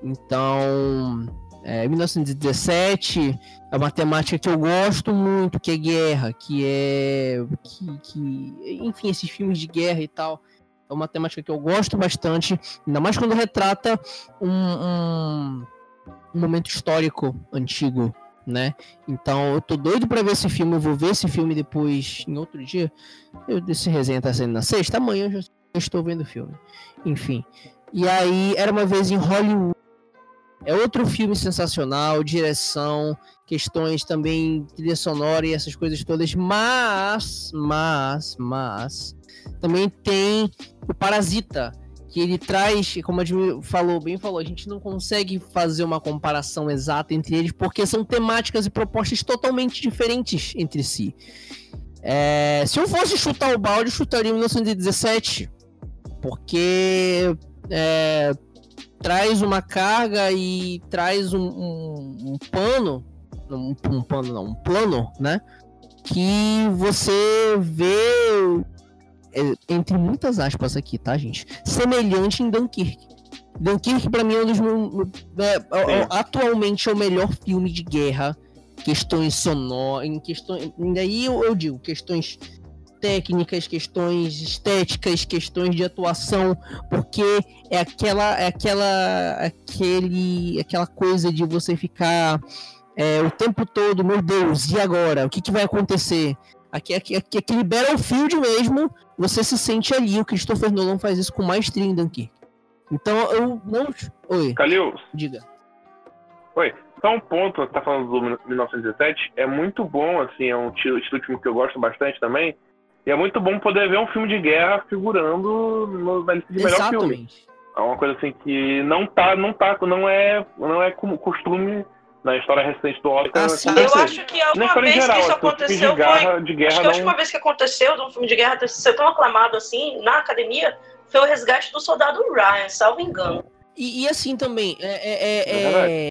Então, é, 1917 é uma temática que eu gosto muito, que é guerra, que é. Que, que, enfim, esses filmes de guerra e tal. É uma temática que eu gosto bastante, ainda mais quando retrata um, um, um momento histórico antigo, né? Então eu tô doido para ver esse filme, eu vou ver esse filme depois em outro dia. Eu desse resenha tá saindo na sexta, amanhã eu já estou vendo o filme. Enfim. E aí era uma vez em Hollywood. É outro filme sensacional, direção, questões também trilha sonora e essas coisas todas, mas, mas, mas também tem o Parasita, que ele traz, como a gente falou, bem falou, a gente não consegue fazer uma comparação exata entre eles, porque são temáticas e propostas totalmente diferentes entre si. É, se eu fosse chutar o balde, eu chutaria 1917, porque é, traz uma carga e traz um, um, um pano, um, um pano não, um plano, né? Que você vê é, entre muitas aspas aqui, tá, gente? Semelhante em Dunkirk. Dunkirk, para mim, é um dos meus. É, é, atualmente é o melhor filme de guerra. Questões sonoras. Em questões. Daí eu, eu digo, questões técnicas, questões estéticas, questões de atuação, porque é aquela, é aquela, aquele, aquela coisa de você ficar é, o tempo todo, meu Deus, e agora? O que, que vai acontecer? Aqui, aqui, aqui, aquele Battlefield mesmo, você se sente ali. O Christopher Nolan faz isso com maestria em Dunkirk. Então eu não. Oi. Calil. Diga. Oi. Só um ponto, você tá falando do 1917, é muito bom, assim, é um estilo, estilo que eu gosto bastante também. E é muito bom poder ver um filme de guerra figurando no, na lista de melhor filme. É uma coisa assim que não tá, não tá, não é, não é como costume na história recente do Oscar. Assim, eu acho que a última vez geral, que isso aconteceu de guerra, foi. De guerra acho que a última vez que aconteceu de um filme de guerra ter sido tão aclamado assim na academia foi o resgate do soldado Ryan, salvo engano. E, e assim também, é, é, é, é,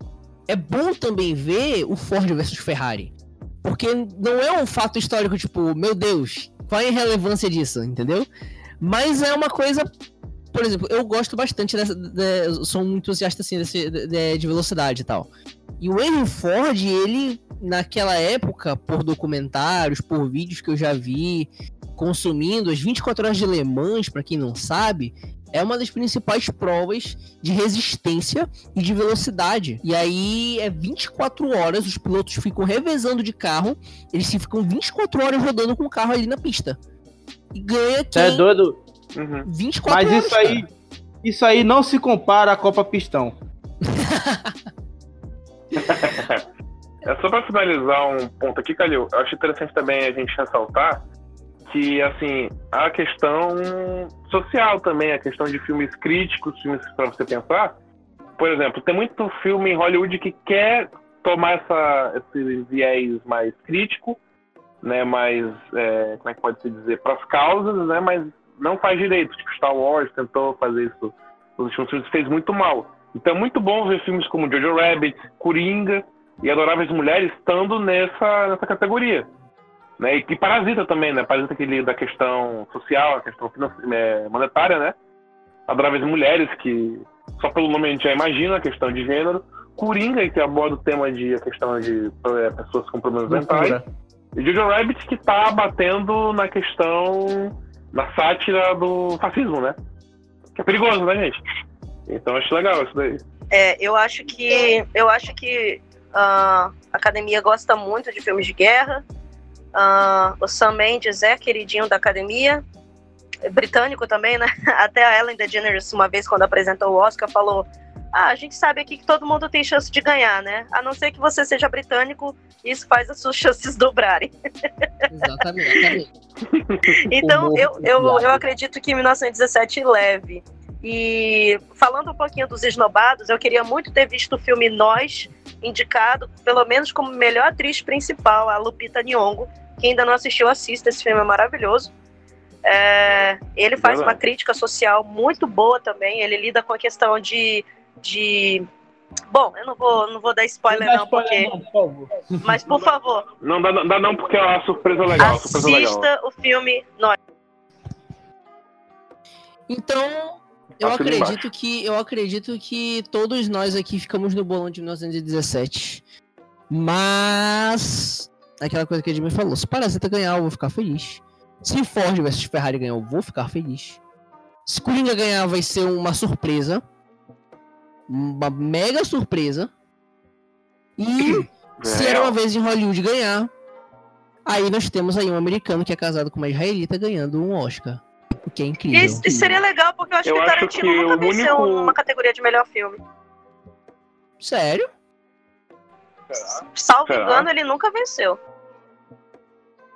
é bom também ver o Ford versus Ferrari. Porque não é um fato histórico, tipo, meu Deus, qual é a relevância disso, entendeu? Mas é uma coisa por exemplo, eu gosto bastante dessa. De, sou um entusiasta assim desse, de, de, velocidade e tal. E o Henry Ford, ele, naquela época, por documentários, por vídeos que eu já vi, consumindo as 24 horas de Le Mans, para quem não sabe, é uma das principais provas de resistência e de velocidade. E aí é 24 horas, os pilotos ficam revezando de carro, eles ficam 24 horas rodando com o carro ali na pista. E ganha quem... É doido? Uhum. 24 Mas horas, isso aí, cara. isso aí não se compara à Copa Pistão. [LAUGHS] é só para finalizar um ponto aqui, Calil. Eu acho interessante também a gente ressaltar que, assim, a questão social também, a questão de filmes críticos, filmes para você pensar. Por exemplo, tem muito filme em Hollywood que quer tomar essa, esse viés mais crítico, né, mais, é, como é que pode se dizer, para as causas, né, mas não faz direito. Tipo, Star Wars tentou fazer isso nos últimos filmes fez muito mal. Então é muito bom ver filmes como Jojo Rabbit, Coringa e Adoráveis Mulheres estando nessa, nessa categoria. Né? E, e Parasita também, né? Parasita que lida da questão social, a questão é, monetária, né? Adoráveis Mulheres, que só pelo nome a gente já imagina a questão de gênero. Coringa, que aborda o tema de a questão de é, pessoas com problemas mentais. E Jojo Rabbit, que está batendo na questão na sátira do fascismo, né? Que é perigoso, né, gente? Então acho legal isso daí. É, eu acho que eu acho que uh, a academia gosta muito de filmes de guerra. Uh, o Sam Mendes é queridinho da academia, britânico também, né? [LAUGHS] Até a Ellen DeGeneres, uma vez, quando apresentou o Oscar, falou: Ah, a gente sabe aqui que todo mundo tem chance de ganhar, né? A não ser que você seja britânico, isso faz as suas [LAUGHS] chances dobrarem. Exatamente. [LAUGHS] então, eu, eu, eu acredito que 1917 leve. E falando um pouquinho dos esnobados, eu queria muito ter visto o filme Nós, indicado pelo menos como melhor atriz principal, a Lupita Nyong'o. Quem ainda não assistiu, assista, esse filme é maravilhoso. É, ele faz uma crítica social muito boa também, ele lida com a questão de, de Bom, eu não vou, não vou dar spoiler, não, não porque. Não, por favor. Mas por favor. Não dá, dá não, porque é uma surpresa legal. Assista surpresa legal. o filme Nós. Então, eu acredito que eu acredito que todos nós aqui ficamos no bolão de 1917. Mas aquela coisa que a Jimmy falou, se Parasita ganhar, eu vou ficar feliz. Se Ford versus Ferrari ganhar, eu vou ficar feliz. Se Coringa ganhar, vai ser uma surpresa. Uma mega surpresa. E [CLEARS THROAT] se era uma vez em Hollywood ganhar, aí nós temos aí um americano que é casado com uma israelita ganhando um Oscar. O que é incrível. Isso, isso seria legal, porque eu acho Eu que acho Tarantino que nunca venceu único- uma categoria de melhor filme. Sério? Salvo Será? engano, ele nunca venceu.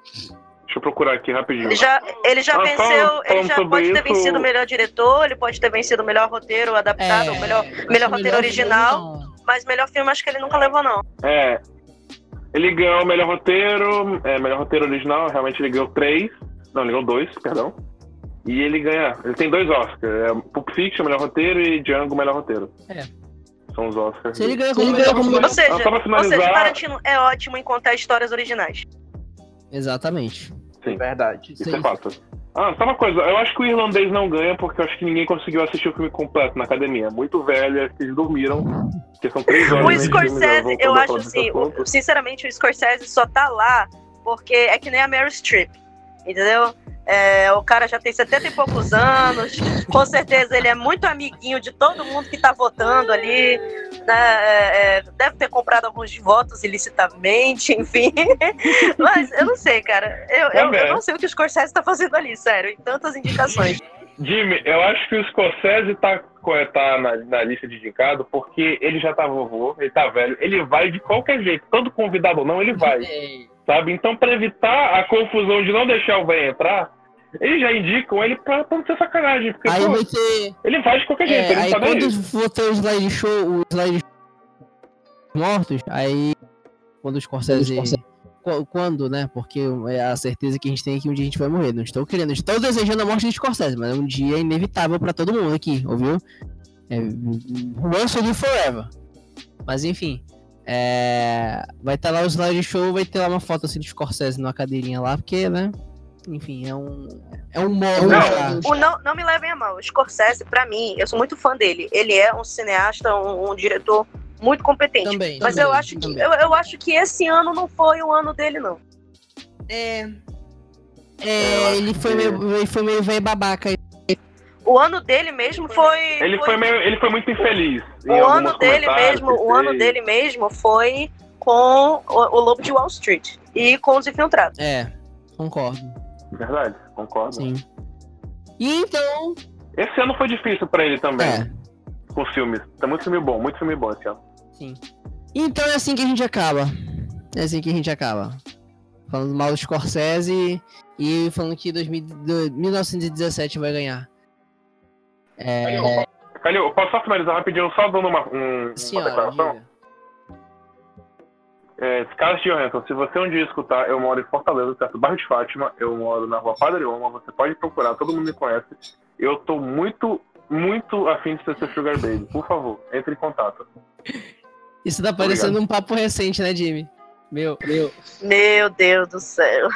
Deixa eu procurar aqui rapidinho. Ele já, ele já Ah, venceu, falando- ele já pode ter isso- vencido o melhor diretor, ele pode ter vencido o melhor roteiro adaptado, o melhor, melhor roteiro original, filme, mas melhor filme acho que ele nunca levou, não. É. Ele ganhou o melhor roteiro, é, melhor roteiro original, realmente ele ganhou três. Não, ele ganhou dois, perdão. E ele ganha. Ele tem dois Oscars. É Pulp Fiction, melhor roteiro, e Django, melhor roteiro. É. São os Oscars. Se ele ganha Se ele como melhor filme- Ou seja, pra ou finalizar- seja, Tarantino é ótimo em contar histórias originais. Exatamente. Sim, Verdade. isso Sim. é fato. Ah, só uma coisa, eu acho que o irlandês não ganha porque eu acho que ninguém conseguiu assistir o filme completo na academia. Muito velho, acho que eles dormiram. Porque são três horas. O filme, Scorsese, eu vou acho assim, sinceramente, o Scorsese só tá lá porque é que nem a Meryl Streep, entendeu? É, o cara já tem 70 e poucos anos, com certeza ele é muito amiguinho de todo mundo que tá votando ali, né? É, é, deve ter comprado alguns votos ilicitamente, enfim. [LAUGHS] Mas eu não sei, cara. Eu, eu, eu não sei o que o Scorsese tá fazendo ali, sério, em tantas indicações. Jimmy, eu acho que o Scorsese tá, co- tá na, na lista de indicado porque ele já tá vovô, ele tá velho, ele vai de qualquer jeito, todo convidado ou não, ele vai, sabe? Então, pra evitar a confusão de não deixar o velho entrar, eles já indicam ele pra, pra não ter sacanagem, porque Aí pô, vai ter. ele vai de qualquer jeito, É, ele aí não nem quando for ter o slide show, o slide show mortos, aí quando os Scorsese. Qu- Quando, né? Porque é a certeza que a gente tem é que um dia a gente vai morrer. Não estou querendo, estou desejando a morte de Scorsese, mas um dia é inevitável pra todo mundo aqui, ouviu? É, once forever. Mas enfim. É, vai estar lá o slide show, vai ter lá uma foto assim de Scorsese numa cadeirinha lá, porque, né? Enfim, é um. É um modo. Não, O não, não me levem a mal. O Scorsese, pra mim, eu sou muito fã dele. Ele é um cineasta, um, um diretor muito competente. Também. Mas também, eu acho que também. eu, eu acho que esse ano não foi o ano dele, não. É. É, ele foi, que- meio, ele foi meio velho babaca. O ano dele mesmo foi. Ele foi, meio, ele foi muito infeliz. o ano dele mesmo, o ano dele mesmo foi com o, o Lobo de Wall Street e com os infiltrados. É, concordo. Verdade, concordo. Sim. E então. Esse ano foi difícil pra ele também, É, com filmes. Tem muito filme bom, muito filme bom esse ano. sim. Então é assim que a gente acaba. É assim que a gente acaba. Falando mal do Scorsese e falando que 2000, do- 1917 vai ganhar. É, Calil, posso só finalizar rapidinho, só dando uma, um, uma senhora. declaração? diga. É, Scarlett Johansson, se você um dia escutar, eu moro em Fortaleza, certo? Bairro de Fátima, eu moro na rua Padre Oma, você pode procurar, todo mundo me conhece. Eu tô muito, muito afim de ser seu Sugar Baby. Por favor, entre em contato. Isso tá parecendo um papo recente, né, Jimmy? Meu, meu. Meu Deus do céu.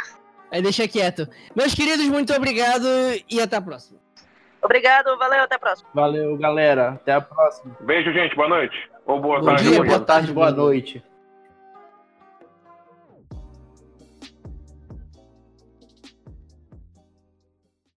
Aí deixa quieto. Meus queridos, muito obrigado e até a próxima. Obrigado, valeu, até a próxima. Valeu, galera. Até a próxima. Beijo, gente, boa noite. Ou boa Bom tarde. dia, Boa boa tarde, boa noite.